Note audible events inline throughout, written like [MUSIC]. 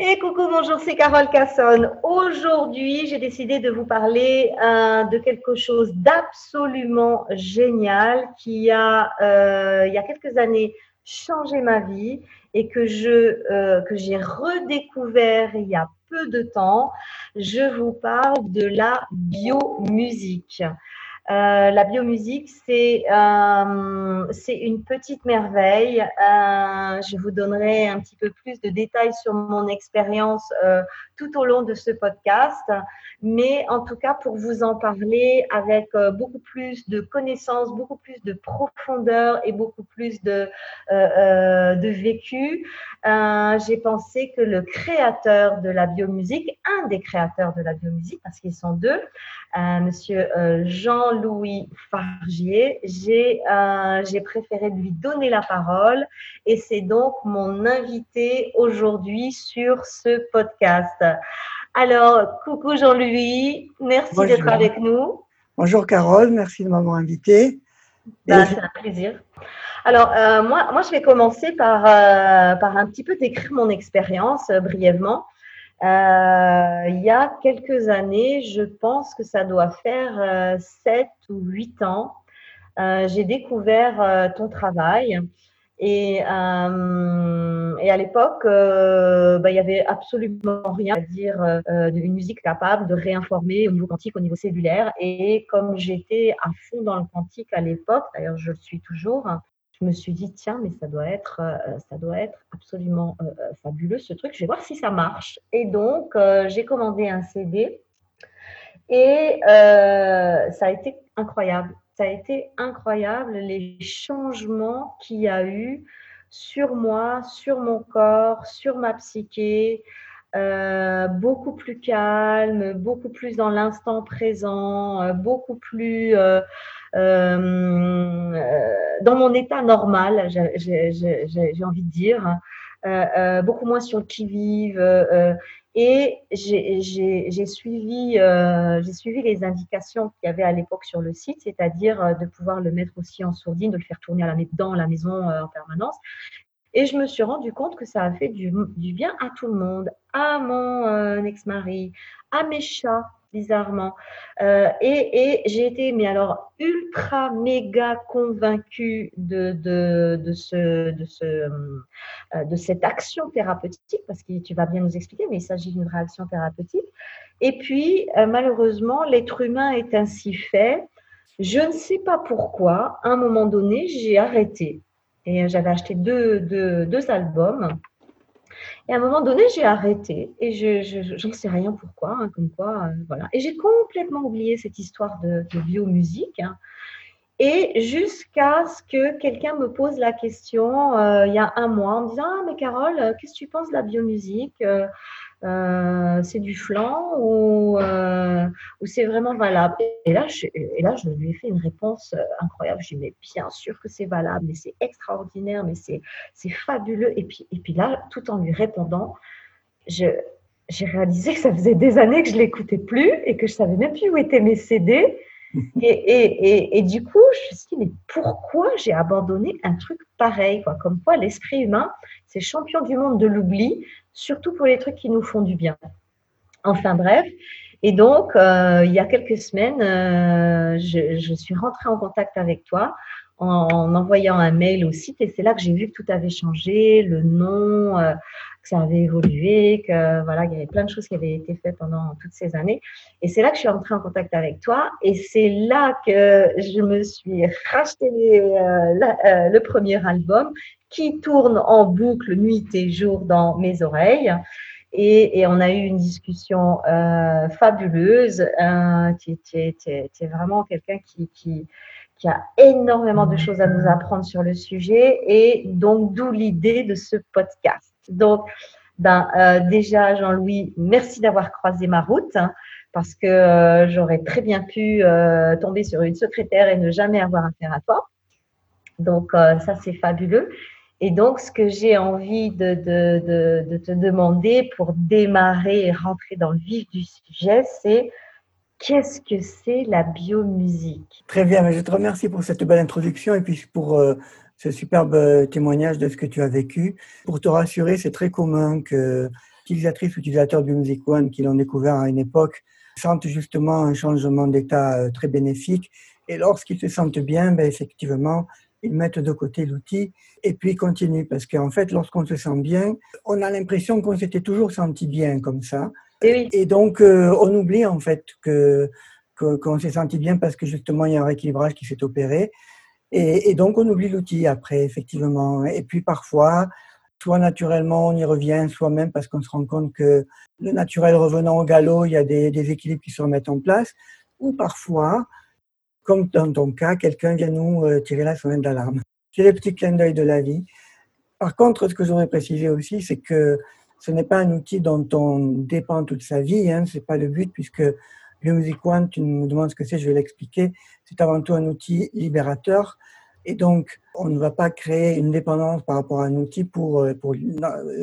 Et coucou, bonjour, c'est Carole Casson. Aujourd'hui, j'ai décidé de vous parler euh, de quelque chose d'absolument génial qui a, euh, il y a quelques années, changé ma vie et que je euh, que j'ai redécouvert il y a peu de temps. Je vous parle de la biomusique. Euh, la biomusique, c'est euh, une petite merveille. Euh, je vous donnerai un petit peu plus de détails sur mon expérience tout au long de ce podcast, mais en tout cas pour vous en parler avec euh, beaucoup plus de connaissances, beaucoup plus de profondeur et beaucoup plus de, de vécu, j'ai pensé que le créateur de la biomusique, un des créateurs de la biomusique, parce qu'ils sont deux, Monsieur Jean louis Fargier, euh, j'ai préféré lui donner la parole et c'est donc mon invité aujourd'hui sur ce podcast. Alors, coucou Jean-Louis, merci d'être avec nous. Bonjour Carole, merci de m'avoir invité. Bah, c'est un plaisir. Alors, euh, moi, moi, je vais commencer par, euh, par un petit peu décrire mon expérience brièvement. Euh, il y a quelques années, je pense que ça doit faire euh, 7 ou 8 ans, j'ai découvert ton travail. Et, euh, et à l'époque, bah, il n'y avait absolument rien à dire d'une musique capable de réinformer au niveau quantique, au niveau cellulaire. Et comme j'étais à fond dans le quantique à l'époque, d'ailleurs je le suis toujours, je me suis dit tiens mais ça doit être euh, ça doit être absolument euh, euh, fabuleux ce truc. Je vais voir si ça marche. Et donc j'ai commandé un CD et ça a été incroyable ça a été incroyable les changements qu'il y a eu sur moi sur mon corps sur ma psyché beaucoup plus calme, beaucoup plus dans l'instant présent, beaucoup plus euh, dans mon état normal, j'ai envie de dire, euh, euh, beaucoup moins sur le qui-vive. Et j'ai suivi, j'ai suivi les indications qu'il y avait à l'époque sur le site, c'est-à-dire de pouvoir le mettre aussi en sourdine, de le faire tourner dans la maison en permanence. Et je me suis rendu compte que ça a fait du, du bien à tout le monde, à mon ex-mari, à mes chats, bizarrement. Euh, et, j'ai été, mais alors, ultra méga convaincue de, de, ce, de, ce, euh, de cette action thérapeutique, parce que tu vas bien nous expliquer, mais il s'agit d'une réaction thérapeutique. Et puis, euh, malheureusement, l'être humain est ainsi fait. Je ne sais pas pourquoi, à un moment donné, j'ai arrêté. Et j'avais acheté deux, deux albums. Et à un moment donné, j'ai arrêté et je sais rien pourquoi, hein, comme quoi, euh, voilà. Et j'ai complètement oublié cette histoire de, biomusique. Hein. Et jusqu'à ce que quelqu'un me pose la question euh, il y a un mois en me disant Ah, mais Carole, euh, qu'est-ce que tu penses de la biomusique euh, C'est du flanc ou, ou c'est vraiment valable? Et là, je, et là, je lui ai fait une réponse incroyable. Je lui ai dit Mais bien sûr que c'est valable, mais c'est extraordinaire, mais c'est fabuleux. Et puis, et puis là, tout en lui répondant, j'ai réalisé que ça faisait des années que je l'écoutais plus et que je savais même plus où étaient mes CD. [LAUGHS] Et, et, et, du coup, je me suis dit, mais pourquoi j'ai abandonné un truc pareil quoi? Comme quoi, l'esprit humain, c'est champion du monde de l'oubli, surtout pour les trucs qui nous font du bien. Enfin bref. Et donc, euh, il y a quelques semaines, euh, je, je, suis rentrée en contact avec toi en, envoyant un mail au site et c'est là que j'ai vu que tout avait changé, le nom, euh, que ça avait évolué, que voilà, il y avait plein de choses qui avaient été faites pendant toutes ces années. Et c'est là que je suis entrée en contact avec toi et c'est là que je me suis racheté euh, euh, le premier album qui tourne en boucle nuit et jour dans mes oreilles. Et, et, on a eu une discussion euh, fabuleuse. Euh, tu, es, vraiment quelqu'un qui, qui, qui a énormément de choses à nous apprendre sur le sujet et donc d'où l'idée de ce podcast. Donc, ben, euh, déjà, Jean-Louis, merci d'avoir croisé ma route hein, parce que euh, j'aurais très bien pu euh, tomber sur une secrétaire et ne jamais avoir affaire à toi. Donc, euh, ça, c'est fabuleux. Et donc, ce que j'ai envie de, de, de, de, te demander pour démarrer et rentrer dans le vif du sujet, c'est Qu'est-ce que c'est la biomusique? Très bien, je te remercie pour cette belle introduction et puis pour euh, ce superbe euh, témoignage de ce que tu as vécu. Pour te rassurer, c'est très commun que utilisatrices utilisateurs du Music One qui l'ont découvert à une époque sentent justement un changement d'état euh, très bénéfique. Et lorsqu'ils se sentent bien, ben, effectivement, ils mettent de côté l'outil et puis ils continuent. Parce qu'en fait, lorsqu'on se sent bien, on a l'impression qu'on s'était toujours senti bien comme ça. Et, donc, euh, on oublie en fait que qu'on s'est senti bien parce que justement, il y a un rééquilibrage qui s'est opéré. Et, donc, on oublie l'outil après, effectivement. Et puis, parfois, soit naturellement, on y revient soi-même parce qu'on se rend compte que le naturel revenant au galop, il y a des, équilibres qui se remettent en place. Ou parfois, comme dans ton cas, quelqu'un vient nous euh, tirer la sonnette d'alarme. C'est le petit clin d'œil de la vie. Par contre, ce que j'aurais précisé aussi, c'est que ce n'est pas un outil dont on dépend toute sa vie. Hein, c'est pas le but, puisque le Music One, tu me demandes ce que c'est, je vais l'expliquer. C'est avant tout un outil libérateur. Et donc, on ne va pas créer une dépendance par rapport à un outil pour, euh, pour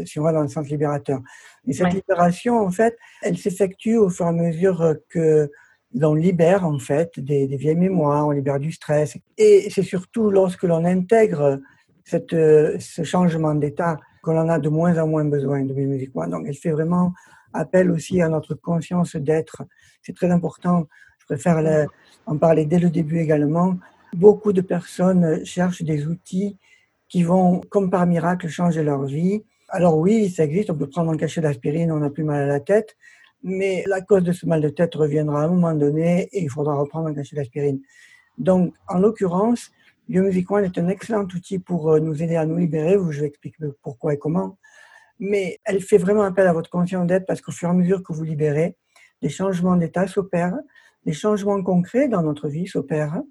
si on va dans le sens libérateur. Mais cette libération, en fait, elle s'effectue au fur et à mesure que on libère en fait des, vieilles mémoires, on libère du stress. Et c'est surtout lorsque l'on intègre cette, ce changement d'état qu'on en a de moins en moins besoin de musique. Donc elle fait vraiment appel aussi à notre conscience d'être. C'est très important. Je préfère en parler dès le début également. Beaucoup de personnes cherchent des outils qui vont, comme par miracle, changer leur vie. Alors oui, ça existe, on peut prendre un cachet d'aspirine, on n'a plus mal à la tête, mais la cause de ce mal de tête reviendra à un moment donné et il faudra reprendre un cachet d'aspirine. Donc, en l'occurrence, Biomusic One est un excellent outil pour euh, nous aider à nous libérer. Je vais expliquer pourquoi et comment. Mais elle fait vraiment appel à votre conscience d'être parce qu'au fur et à mesure que vous libérez, des changements d'état s'opèrent, des changements concrets dans notre vie s'opèrent.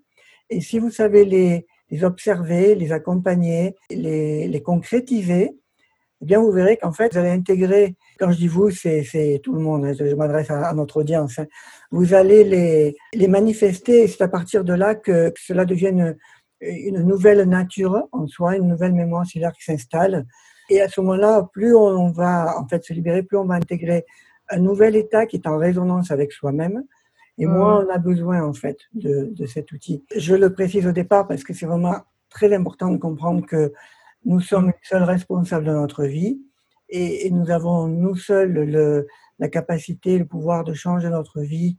Et si vous savez les, observer, les accompagner, les, concrétiser, eh bien, vous verrez qu'en fait, vous allez intégrer, quand je dis vous, c'est tout le monde, hein, je m'adresse à, notre audience, hein. vous allez les, les manifester et c'est à partir de là que, cela devienne une, nouvelle nature en soi, une nouvelle mémoire cellulaire qui s'installe. Et à ce moment-là, plus on va en fait se libérer, plus on va intégrer un nouvel état qui est en résonance avec soi-même. Et moins mmh. on a besoin en fait de, de cet outil. Je le précise au départ parce que c'est vraiment très important de comprendre que nous sommes seuls responsables de notre vie et, nous avons nous seuls le, la capacité, le pouvoir de changer notre vie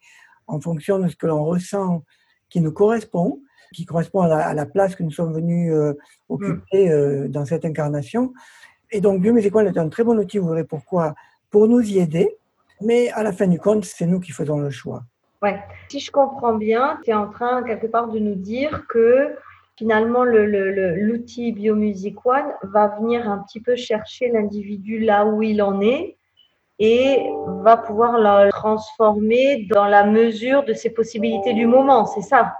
en fonction de ce que l'on ressent qui nous correspond, qui correspond à la, place que nous sommes venus euh, occuper mm. euh, dans cette incarnation. Et donc, Biomusical est un très bon outil, vous verrez pourquoi, pour nous y aider, mais à la fin du compte, c'est nous qui faisons le choix. Ouais. Si je comprends bien, tu es en train quelque part de nous dire que finalement, l'outil Biomusic One va venir un petit peu chercher l'individu là où il en est et va pouvoir le transformer dans la mesure de ses possibilités du moment, c'est ça?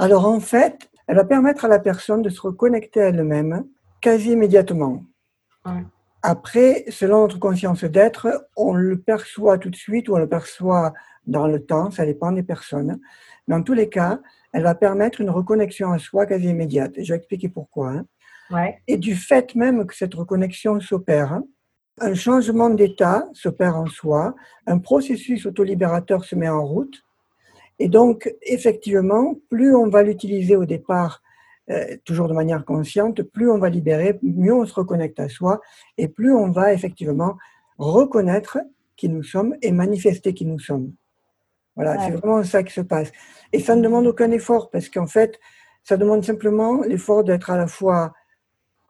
Alors en fait, elle va permettre à la personne de se reconnecter à elle-même quasi immédiatement. Après, selon notre conscience d'être, on le perçoit tout de suite ou on le perçoit dans le temps, ça dépend des personnes. Dans tous les cas, elle va permettre une reconnexion à soi quasi immédiate. je vais expliquer pourquoi. Hein. Et du fait même que cette reconnexion s'opère, un changement d'état s'opère en soi, un processus autolibérateur se met en route. Et donc, effectivement, plus on va l'utiliser au départ, euh, toujours de manière consciente, plus on va libérer, mieux on se reconnecte à soi, et plus on va effectivement reconnaître qui nous sommes et manifester qui nous sommes. Voilà, c'est vraiment ça qui se passe. Et ça ne demande aucun effort parce qu'en fait, ça demande simplement l'effort d'être à la fois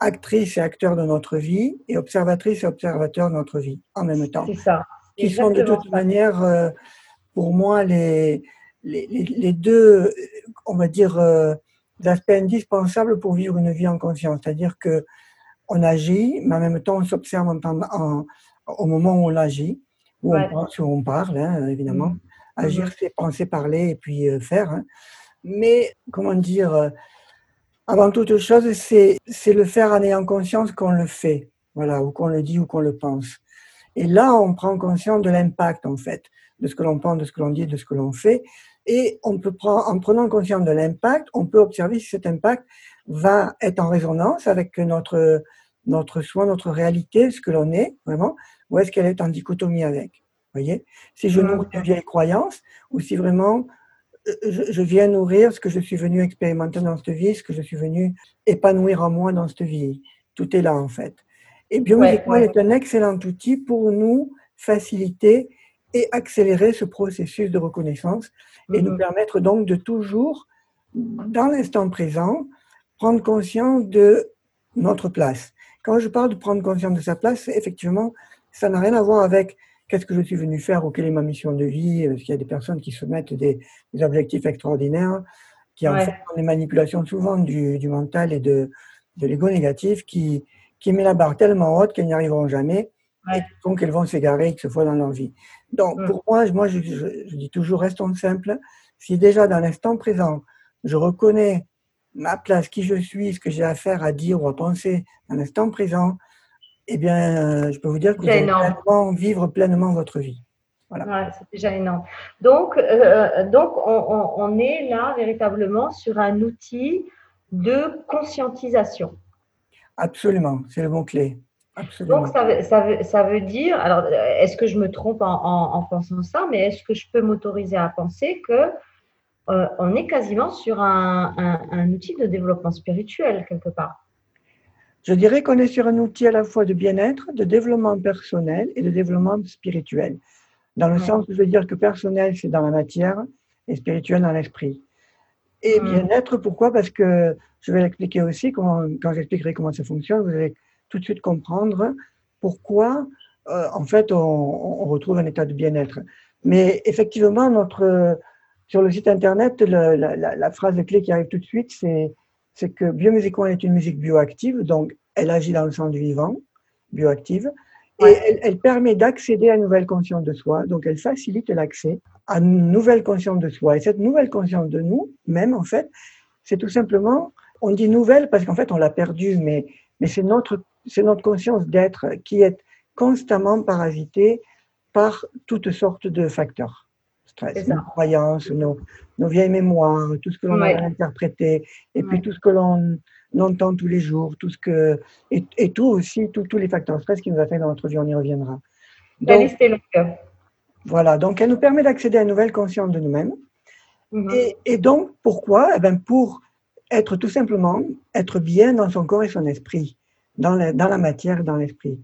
actrice et acteur de notre vie et observatrice et observateur de notre vie en même temps. C'est ça. Qui sont de toute manière, euh, pour moi, les, les, les, deux, on va dire, euh, aspects indispensables pour vivre une vie en conscience. C'est-à-dire que on agit, mais en même temps, on s'observe en, au moment où on agit, où on pense, où on parle, hein, évidemment. Mm. Agir, mmh c'est penser, parler et puis euh, faire. Hein. Mais, comment dire, euh, avant toute chose, c'est le faire en ayant conscience qu'on le fait, voilà, ou qu'on le dit ou qu'on le pense. Et là, on prend conscience de l'impact, en fait, de ce que l'on pense, de ce que l'on dit, de ce que l'on fait. Et on peut prendre, en prenant conscience de l'impact, on peut observer si cet impact va être en résonance avec notre, notre soi, notre réalité, ce que l'on est, vraiment, ou est-ce qu'elle est en dichotomie avec voyez? Si je nourris de vieilles croyances ou si vraiment euh, je, viens nourrir ce que je suis venu expérimenter dans cette vie, ce que je suis venu épanouir en moi dans cette vie. Tout est là en fait. Et Biomusic est un excellent outil pour nous faciliter et accélérer ce processus de reconnaissance et nous mhm. permettre donc de toujours, dans l'instant présent, prendre conscience de notre place. Quand je parle de prendre conscience de sa place, effectivement, ça n'a rien à voir avec qu'est-ce que je suis venu faire ou quelle est ma mission de vie. Parce qu'il y a des personnes qui se mettent des, objectifs extraordinaires, qui en font des manipulations souvent du, mental et de, de l'ego négatif, qui, qui met la barre tellement haute qu'elles n'y arriveront jamais. donc, elles vont s'égarer que ce soit dans leur vie. Donc, mm. pour moi, moi je, dis toujours, restons simples. Si déjà dans l'instant présent, je reconnais ma place, qui je suis, ce que j'ai à faire, à dire ou à penser dans l'instant présent, eh bien, euh, je peux vous dire que vous allez vivre pleinement votre vie. Voilà. c'est déjà énorme. Donc, euh, donc on, on, est là véritablement sur un outil de conscientisation. Absolument, c'est le Donc, ça veut, ça, veut, ça veut, dire, alors, est-ce que je me trompe en, en, pensant ça, mais est-ce que je peux m'autoriser à penser que euh, on est quasiment sur un, un, outil de développement spirituel quelque part? Je dirais qu'on est sur un outil à la fois de bien-être, de développement personnel et de développement spirituel. Dans le sens où je veux dire que personnel, c'est dans la matière et spirituel dans l'esprit. Et bien-être, pourquoi? Parce que je vais l'expliquer aussi, quand j'expliquerai comment ça fonctionne, vous allez tout de suite comprendre pourquoi, euh, en fait, on, retrouve un état de bien-être. Mais effectivement, notre, sur le site internet, la, phrase clé qui arrive tout de suite, c'est que Biomusicon est une musique bioactive, donc elle agit dans le sens du vivant, bioactive, et elle, elle permet d'accéder à une nouvelle conscience de soi, donc elle facilite l'accès à une nouvelle conscience de soi. Et cette nouvelle conscience de nous, même en fait, c'est tout simplement, on dit nouvelle parce qu'en fait on l'a perdue, mais, mais c'est notre c'est notre conscience d'être qui est constamment parasitée par toutes sortes de facteurs. Stress, nos croyances, nos, nos, vieilles mémoires, tout ce que l'on a interprété, et puis tout ce que l'on entend tous les jours, tout ce que, et, tout aussi, tous les facteurs stress qui nous affectent dans notre vie, on y reviendra. Donc, voilà, donc elle nous permet d'accéder à une nouvelle conscience de nous-mêmes. Mhm. et, et, donc, pourquoi? Eh bien, Pour être tout simplement, être bien dans son corps et son esprit dans la, dans la matière, dans l'esprit.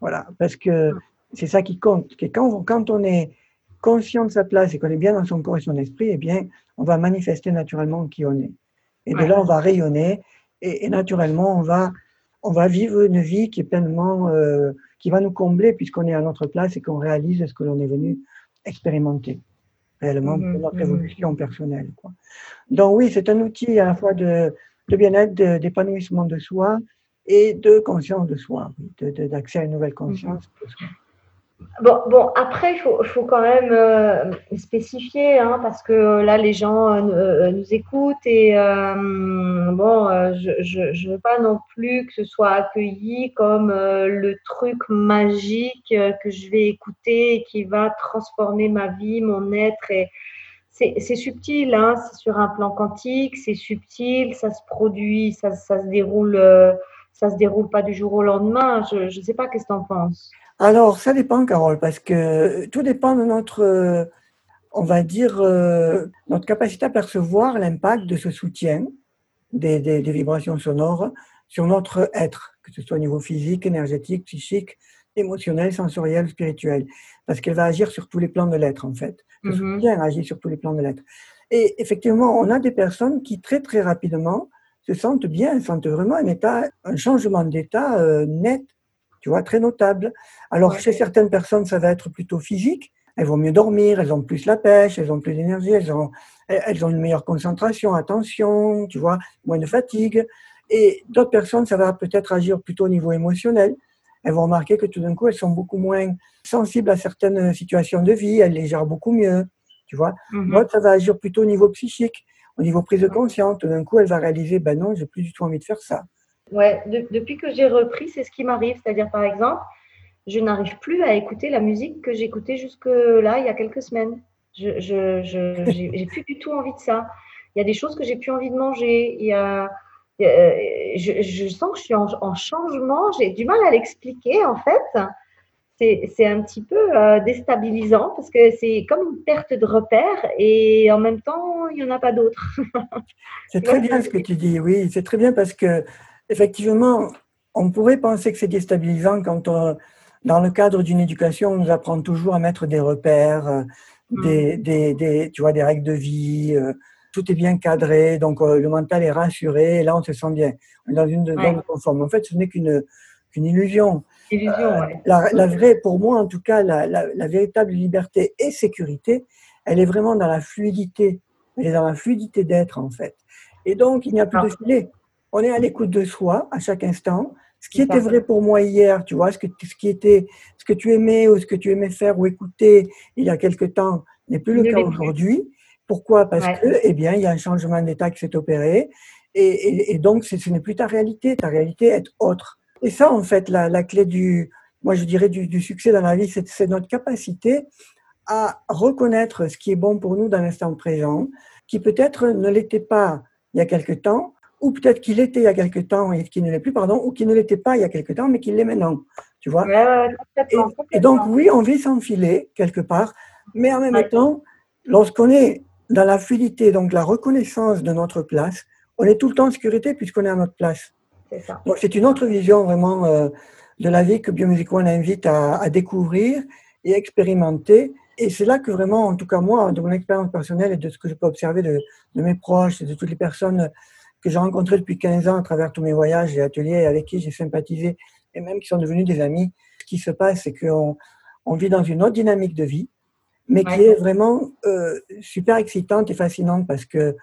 Voilà, parce que c'est ça qui compte. Que quand, quand on est conscient de sa place et qu'on est bien dans son corps et son esprit, eh bien, on va manifester naturellement qui on est. Et de là, on va rayonner et, naturellement, on va, on va vivre une vie qui est pleinement, euh, qui va nous combler puisqu'on est à notre place et qu'on réalise ce que l'on est venu expérimenter réellement pour mhm, notre mhm. évolution personnelle. Quoi. Donc oui, c'est un outil à la fois de, de bien-être, d'épanouissement de, soi, et de conscience de soi, d'accès à une nouvelle conscience de soi. Bon, bon, après, il faut, quand même euh, spécifier, hein, parce que là, les gens euh, euh, nous écoutent et bon, je ne veux pas non plus que ce soit accueilli comme le truc magique que je vais écouter et qui va transformer ma vie, mon être. C'est subtil, hein, c'est sur un plan quantique, c'est subtil, ça se produit, ça se déroule ça se déroule pas du jour au lendemain. Je ne sais pas, qu'est-ce que tu en penses? Alors, ça dépend, Carole, parce que tout dépend de notre, on va dire, euh, notre capacité à percevoir l'impact de ce soutien des, des, vibrations sonores sur notre être, que ce soit au niveau physique, énergétique, psychique, émotionnel, sensoriel, spirituel, parce qu'elle va agir sur tous les plans de l'être, en fait. Le mm-hmm. soutien agit sur tous les plans de l'être. Et effectivement, on a des personnes qui très très rapidement se sentent bien, sentent vraiment un changement d'état euh, net, tu vois, très notable. Alors, chez certaines personnes, ça va être plutôt physique. Elles vont mieux dormir, elles ont plus la pêche, elles ont plus d'énergie, elles ont, elles ont une meilleure concentration, attention, tu vois, moins de fatigue. Et d'autres personnes, ça va peut-être agir plutôt au niveau émotionnel. Elles vont remarquer que tout d'un coup, elles sont beaucoup moins sensibles à certaines situations de vie, elles les gèrent beaucoup mieux, tu vois. Mm D'autres, ça va agir plutôt au niveau psychique au niveau prise de conscience, tout d'un coup, elle va réaliser, ben non, j'ai plus du tout envie de faire ça. Ouais, depuis que j'ai repris, c'est ce qui m'arrive. C'est-à-dire, par exemple, je n'arrive plus à écouter la musique que j'écoutais jusque-là, il y a quelques semaines. Je je, je, [LAUGHS] plus du tout envie de ça. Il y a des choses que j'ai plus envie de manger. Il y a, je, je, sens que je suis en, en changement. J'ai du mal à l'expliquer, en fait c'est un petit peu euh, déstabilisant parce que c'est comme une perte de repère et en même temps, il n'y en a pas d'autres. [LAUGHS] c'est très bien ce que tu dis, oui, c'est très bien parce que effectivement, on pourrait penser que c'est déstabilisant quand, dans le cadre d'une éducation, on nous apprend toujours à mettre des repères, euh, mm. des, des, des, tu vois, des règles de vie, euh, tout est bien cadré, donc euh, le mental est rassuré, et là on se sent bien. On est dans une zone conforme. En fait, ce n'est qu'une qu'une illusion. illusion la, la, vraie, pour moi en tout cas, la, la, la, véritable liberté et sécurité, elle est vraiment dans la fluidité. Elle est dans la fluidité d'être en fait. Et donc, il n'y a plus de filet. On est à l'écoute de soi à chaque instant. Ce qui était vrai pour moi hier, tu vois, ce que, ce qui était, ce que tu aimais ou ce que tu aimais faire ou écouter il y a quelque temps n'est plus le cas aujourd'hui. Pourquoi? Parce que, eh bien, il y a un changement d'état qui s'est opéré et, et, donc ce, n'est plus ta réalité. Ta réalité est autre. Et ça, en fait, la, la clé du, moi je dirais du, du succès dans la vie, c'est notre capacité à reconnaître ce qui est bon pour nous dans l'instant présent, qui peut-être ne l'était pas il y a quelque temps, ou peut-être qu'il était il y a quelque temps et qu'il ne l'est plus, pardon, ou qu'il ne l'était pas il y a quelque temps, mais qu'il l'est maintenant. Tu vois et, donc, oui, on vit s'enfiler quelque part, mais en même temps, lorsqu'on est dans la fluidité, donc la reconnaissance de notre place, on est tout le temps en sécurité puisqu'on est à notre place. Ça. C'est une autre vision vraiment euh, de la vie que Biomusic One invite à, à découvrir et expérimenter. Et c'est là que vraiment, en tout cas moi, de mon expérience personnelle et de ce que je peux observer de, de mes proches et de toutes les personnes que j'ai rencontrés depuis 15 ans à travers tous mes voyages et ateliers avec qui j'ai sympathisé et même qui sont devenus des amis. Ce qui se passe, c'est qu'on on vit dans une autre dynamique de vie, mais qui est vraiment euh, super excitante et fascinante parce que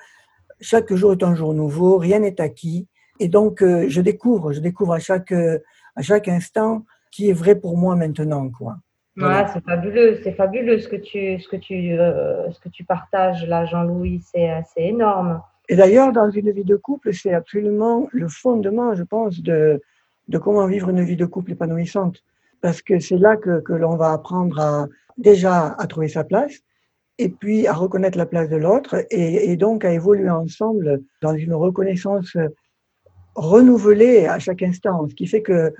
chaque jour est un jour nouveau, rien n'est acquis. Et donc, euh, je découvre, je découvre à chaque, à chaque instant qui est vrai pour moi maintenant. Quoi. Voilà. c'est fabuleux, c'est fabuleux ce que tu, ce que tu, euh, ce que tu partages là, Jean-Louis, c'est énorme. Et d'ailleurs, dans une vie de couple, c'est absolument le fondement, je pense, de, de comment vivre une vie de couple épanouissante. Parce que c'est là que, que l'on va apprendre à, déjà à trouver sa place, et puis à reconnaître la place de l'autre, et, et, donc à évoluer ensemble dans une reconnaissance renouvelée à chaque instant. Ce qui fait que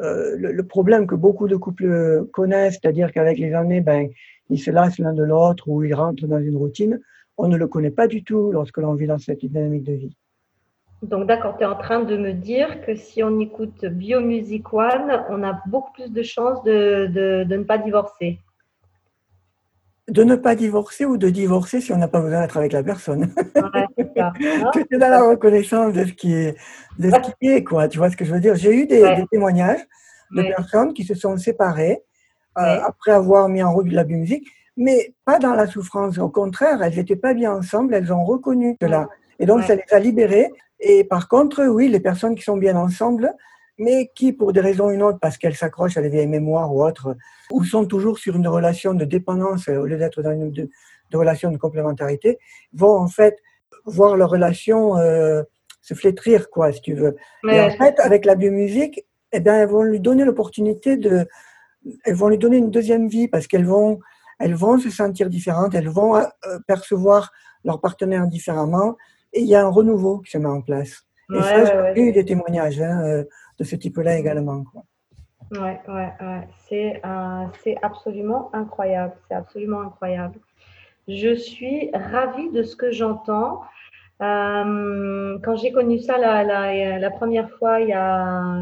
euh, le, problème que beaucoup de couples connaissent, c'est-à-dire qu'avec les années, ben, ils se lassent l'un de l'autre ou ils rentrent dans une routine, on ne le connaît pas du tout lorsque l'on vit dans cette dynamique de vie. Donc d'accord, tu es en train de me dire que si on écoute Biomusic One, on a beaucoup plus de chances de, de, de ne pas divorcer. De ne pas divorcer ou de divorcer si on n'a pas besoin d'être avec la personne. Ouais, c'est [LAUGHS] dans la reconnaissance de ce qui est, de ce qui est quoi. Tu vois ce que je veux dire? J'ai eu des, ouais. des, témoignages de personnes qui se sont séparées euh, après avoir mis en route de la biomusique mais pas dans la souffrance. Au contraire, elles n'étaient pas bien ensemble, elles ont reconnu cela. Et donc, ça les a libérées. Et par contre, oui, les personnes qui sont bien ensemble, mais qui, pour des raisons ou une autre, parce qu'elles s'accrochent à des vieilles mémoires ou autres, ou sont toujours sur une relation de dépendance au lieu d'être dans une de, de, relation de complémentarité, vont en fait voir leur relation euh, se flétrir, quoi, si tu veux. Mais et en fait, avec la biomusique, eh bien, elles vont lui donner l'opportunité de, elles vont lui donner une deuxième vie parce qu'elles vont elles vont se sentir différentes, elles vont euh, percevoir leur partenaire différemment, et il y a un renouveau qui se met en place. Et ça, j'ai ouais. eu des témoignages hein, euh, ce type-là également. Quoi. Ouais, ouais, euh, c'est absolument incroyable. C'est absolument incroyable. Je suis ravie de ce que j'entends. Euh, quand j'ai connu ça la, la, la, première fois, il y a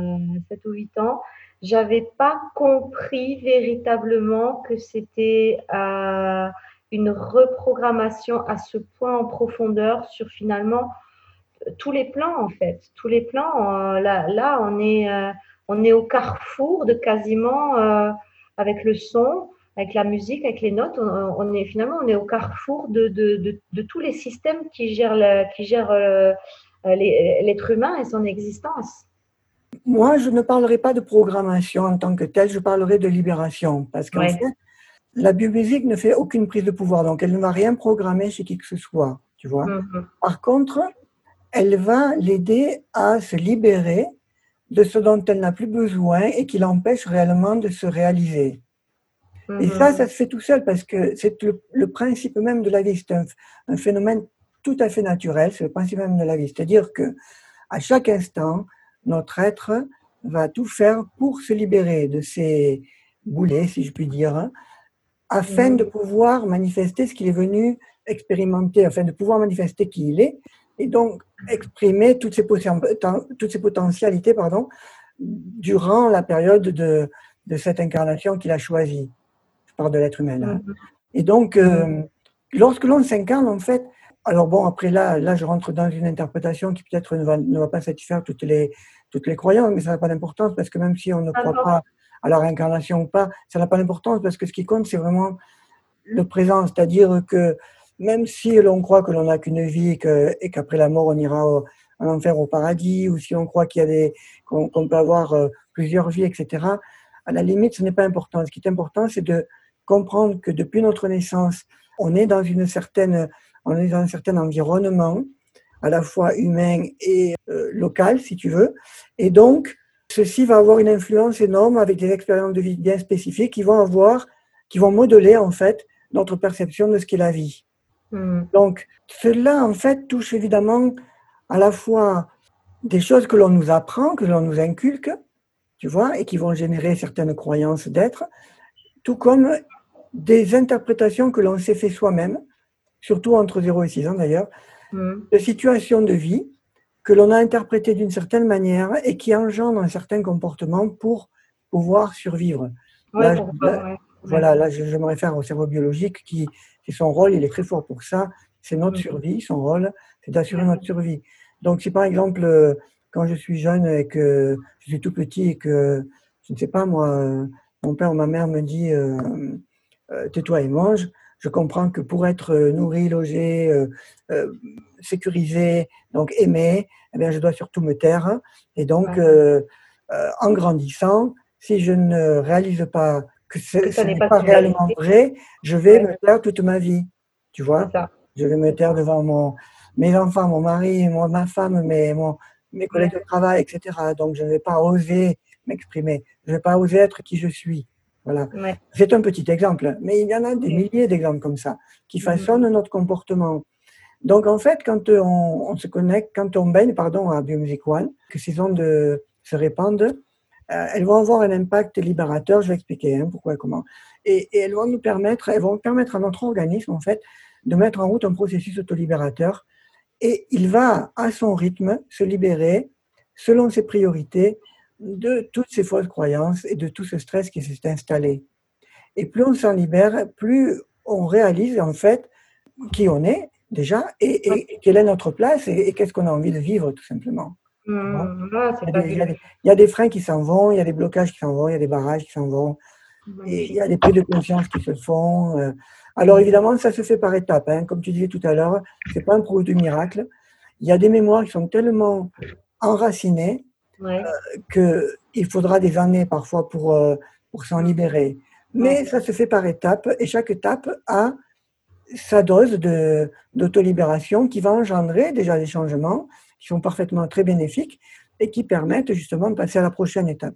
7 ou 8 ans, j'avais pas compris véritablement que c'était euh, une reprogrammation à ce point en profondeur sur finalement tous les plans en fait, tous les plans. Euh, là, là, on est, euh, on est au carrefour de quasiment euh, avec le son, avec la musique, avec les notes. On, on, est finalement, on est au carrefour de, de, de, de tous les systèmes qui gèrent, qui gèrent euh, l'être humain et son existence. Moi, je ne parlerai pas de programmation en tant que telle, je parlerai de libération. Parce qu'en ouais. fait, la biomusique ne fait aucune prise de pouvoir, donc elle ne va rien programmer chez qui que ce soit, tu vois. Mm -hmm. Par contre, elle va l'aider à se libérer de ce dont elle n'a plus besoin et qui l'empêche réellement de se réaliser. Et ça, ça se fait tout seul parce que c'est le, le, principe même de la vie. C'est un, un, phénomène tout à fait naturel, c'est le principe même de la vie. C'est-à-dire que à chaque instant, notre être va tout faire pour se libérer de ces boulets, si je puis dire, afin mmh. de pouvoir manifester ce qu'il est venu expérimenter, afin de pouvoir manifester qui il est, et donc exprimer toutes ces, toutes ces potentialités pardon, durant la période de, de cette incarnation qu'il a choisie. Je parle de l'être humain. Mm-hmm. Et donc, euh, mm-hmm. lorsque l'on s'incarne, en fait, alors bon, après là, là, je rentre dans une interprétation qui peut-être ne va, ne va pas satisfaire toutes les, toutes les croyances, mais ça n'a pas d'importance parce que même si on ne croit pas à la réincarnation ou pas, ça n'a pas d'importance parce que ce qui compte, c'est vraiment le présent. C'est-à-dire que même si l'on croit que l'on n'a qu'une vie et qu'après la mort, on ira en enfer au paradis, ou si on croit qu'il y a des, qu'on, peut avoir euh, plusieurs vies, etc., à la limite, ce n'est pas important. Ce qui est important, c'est de comprendre que depuis notre naissance, on est dans une certaine, on est dans un certain environnement, à la fois humain et euh, local, si tu veux. Et donc, ceci va avoir une influence énorme avec des expériences de vie bien spécifiques qui vont avoir, qui vont modeler en fait notre perception de ce qu'est la vie. Hmm. Donc, cela, en fait, touche évidemment à la fois des choses que l'on nous apprend, que l'on nous inculque, tu vois, et qui vont générer certaines croyances d'être, tout comme des interprétations que l'on s'est fait soi-même, surtout entre 0 et 6 ans d'ailleurs, hmm. de situations de vie que l'on a interprétées d'une certaine manière et qui engendrent un certain comportement pour pouvoir survivre. Voilà, là, je, me réfère au cerveau biologique qui, son rôle, il est très fort pour ça. C'est notre survie, son rôle, c'est d'assurer notre survie. Donc, si par exemple, euh, quand je suis jeune et que je suis tout petit et que, je ne sais pas, moi, euh, mon père ou ma mère me dit euh, tais-toi et mange, je comprends que pour être nourri, logé, sécurisé, donc aimé, eh bien, je dois surtout me taire. Et donc, en grandissant, si je ne réalise pas que ce n'est pas, réellement vrai, je vais me taire toute ma vie. Tu vois Je vais me taire devant mon, mes enfants, mon mari, ma femme, mes, mon, mes collègues de travail, etc. Donc, je ne vais pas oser m'exprimer. Je ne vais pas oser être qui je suis. Voilà. C'est un petit exemple, mais il y en a des milliers d'exemples comme ça qui mm-hmm. façonnent notre comportement. Donc, en fait, quand on, se connecte, quand on baigne pardon, à Biomusic One, que ces ondes se répandent, euh, elles vont avoir un impact libérateur, je vais expliquer hein, pourquoi et comment. Et, elles vont nous permettre, elles vont permettre à notre organisme, en fait, de mettre en route un processus autolibérateur. Et il va, à son rythme, se libérer, selon ses priorités, de toutes ces fausses croyances et de tout ce stress qui s'est installé. Et plus on s'en libère, plus on réalise, en fait, qui on est déjà et, quelle est notre place et qu'est-ce qu'on a envie de vivre, tout simplement. Mmh, il, y a des, freins qui s'en vont, il y a des blocages qui s'en vont, il y a des barrages qui s'en vont, et il y a des prises de conscience qui se font. Euh. Alors évidemment, ça se fait par étapes. Hein. Comme tu disais tout à l'heure, ce n'est pas un produit de miracle. Il y a des mémoires qui sont tellement enracinées euh, qu'il faudra des années parfois pour, euh, pour s'en libérer. Mais ça se fait par étapes et chaque étape a sa dose d'autolibération qui va engendrer déjà des changements qui sont parfaitement très bénéfiques et qui permettent justement de passer à la prochaine étape.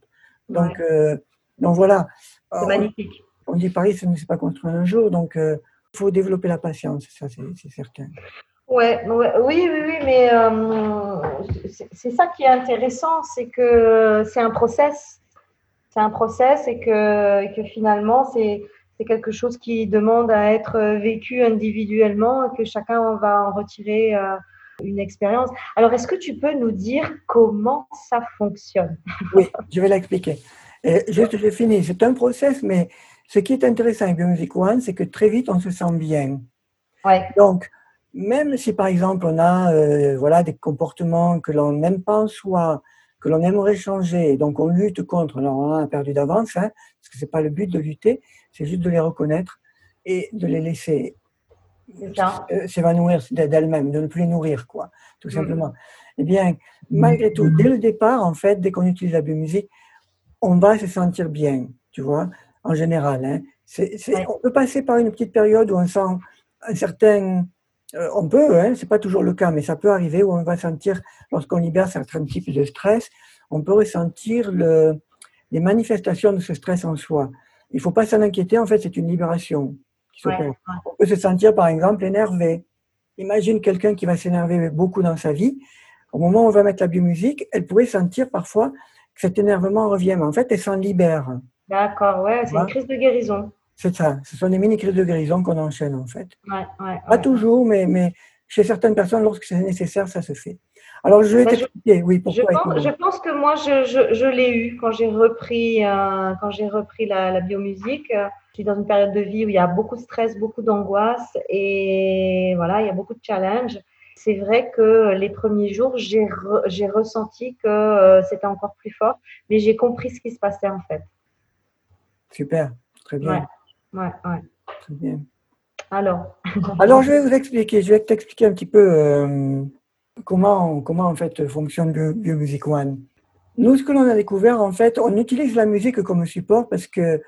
Donc, euh, donc voilà. C'est magnifique. On dit Paris, ça ne s'est pas construit un jour, donc il euh, faut développer la patience, ça c'est certain. Ouais, oui, oui, oui, mais euh, c'est ça qui est intéressant, c'est que c'est un process. C'est un process et que, et que finalement, c'est quelque chose qui demande à être vécu individuellement et que chacun va en retirer une expérience. Alors, est-ce que tu peux nous dire comment ça fonctionne? Oui, je vais l'expliquer. Juste, j'ai fini. C'est un process, mais ce qui est intéressant avec Biomusic One, c'est que très vite, on se sent bien. Ouais. Donc, même si par exemple, on a euh, voilà, des comportements que l'on n'aime pas en soi, que l'on aimerait changer, donc on lutte contre, alors on a perdu d'avance, hein, parce que ce n'est pas le but de lutter, c'est juste de les reconnaître et de les laisser euh, s'évanouir d'elle-même, de ne plus les nourrir, quoi, tout mm. simplement. Eh bien, malgré tout, dès le départ, en fait, dès qu'on utilise la biomusique, on va se sentir bien, tu vois, en général. Hein. On peut passer par une petite période où on sent un certain. Euh, on peut, hein, c'est pas toujours le cas, mais ça peut arriver où on va sentir, lorsqu'on libère certains types de stress, on peut ressentir le, les manifestations de ce stress en soi. Il ne faut pas s'en inquiéter, en fait, c'est une libération. On peut se sentir par exemple énervé. Imagine quelqu'un qui va s'énerver beaucoup dans sa vie. Au moment où on va mettre la biomusique, elle pourrait sentir parfois que cet énervement revient, mais en fait, elle s'en libère. D'accord, ouais, c'est une crise de guérison. C'est ça, ce sont des mini-crises de guérison qu'on enchaîne en fait. Ouais, ouais, Pas toujours, mais, mais chez certaines personnes, lorsque c'est nécessaire, ça se fait. Alors, je vais bah, t'expliquer, oui, pourquoi. Je pense, que moi, je, l'ai eu quand j'ai repris, euh, quand j'ai repris la, biomusique. Je suis dans une période de vie où il y a beaucoup de stress, beaucoup d'angoisse et voilà, il y a beaucoup de challenges. C'est vrai que les premiers jours, j'ai ressenti que euh, c'était encore plus fort, mais j'ai compris ce qui se passait en fait. Super, très bien. Ouais, ouais, Très bien. Alors. [LAUGHS] Alors, je vais vous expliquer, je vais t'expliquer un petit peu euh, comment, comment en fait fonctionne Biomusic One. Nous, ce que l'on a découvert, en fait, on utilise la musique comme support parce que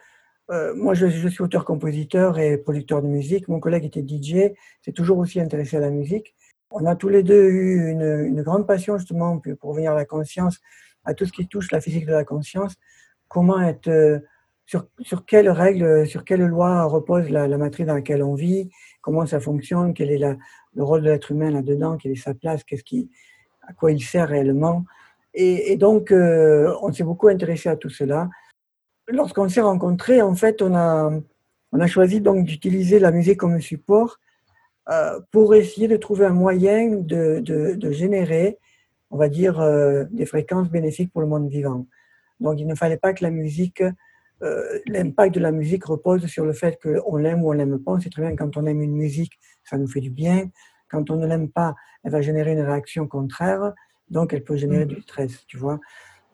euh, moi, je, suis auteur-compositeur et producteur de musique. Mon collègue était DJ, c'est toujours aussi intéressé à la musique. On a tous les deux eu une, grande passion justement pour revenir à la conscience, à tout ce qui touche la physique de la conscience. Comment être, euh, sur, sur quelles règles, sur quelles lois repose la, matrice dans laquelle on vit, comment ça fonctionne, quel est le rôle de l'être humain là-dedans, quelle est sa place, à quoi il sert réellement? Et, et donc, euh, on s'est beaucoup intéressé à tout cela. Lorsqu'on s'est rencontrés, en fait, on a, on a choisi donc d'utiliser la musique comme support euh, pour essayer de trouver un moyen de, de, de générer, on va dire, euh, des fréquences bénéfiques pour le monde vivant. Donc, il ne fallait pas que la musique, euh, l'impact de la musique repose sur le fait qu'on l'aime ou on l'aime pas. C'est très bien quand on aime une musique, ça nous fait du bien. Quand on ne l'aime pas, elle va générer une réaction contraire, donc elle peut générer du stress, tu vois.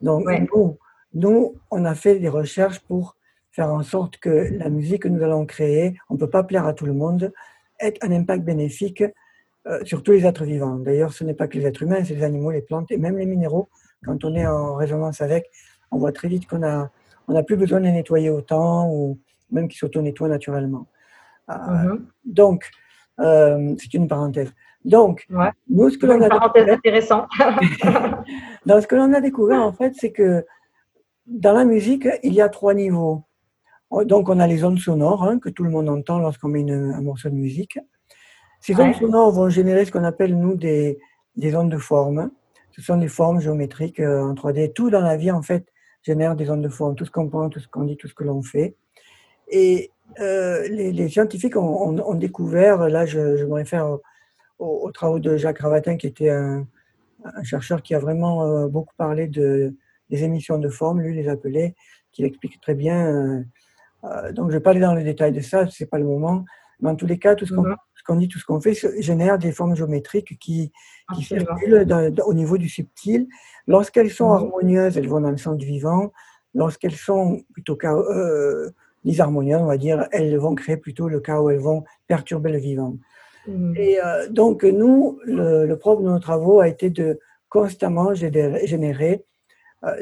Donc, nous, nous, on a fait des recherches pour faire en sorte que la musique que nous allons créer, on ne peut pas plaire à tout le monde, ait un impact bénéfique euh, sur tous les êtres vivants. D'ailleurs, ce n'est pas que les êtres humains, c'est les animaux, les plantes et même les minéraux. Quand on est en résonance avec, on voit très vite qu'on a, on n'a plus besoin de les nettoyer autant ou même qu'ils s'auto-nettoient naturellement. Euh, mm-hmm. Donc, euh, c'est une parenthèse. Donc, nous, ce que l'on a dans [LAUGHS] [LAUGHS] ce que l'on a découvert, en fait, c'est que dans la musique, il y a trois niveaux. Donc, on a les ondes sonores hein, que tout le monde entend lorsqu'on met un morceau de musique. Ces ondes sonores vont générer ce qu'on appelle, nous, des, des, ondes de forme. Ce sont des formes géométriques euh, en 3D. Tout dans la vie, en fait, génère des ondes de forme. Tout ce qu'on pense, tout ce qu'on dit, tout ce que l'on fait. Et euh, les, scientifiques ont, découvert, là, je, je me réfère aux, travaux de Jacques Ravatin, qui était un, chercheur qui a vraiment euh, beaucoup parlé de, des émissions de forme, lui les appelait, qui explique très bien euh, donc, je ne vais pas aller dans les détails de ça, ce n'est pas le moment. Mais en tous les cas, tout ce qu'on mhm. dit, tout ce qu'on fait génère des formes géométriques qui, qui circulent au niveau du subtil. Lorsqu'elles sont mhm. harmonieuses, elles vont dans le sens du vivant. Lorsqu'elles sont plutôt euh, disharmonieuses, on va dire, elles vont créer plutôt le chaos, elles vont perturber le vivant. Mhm. Et euh, donc, nous, le, le propre de nos travaux a été de constamment générer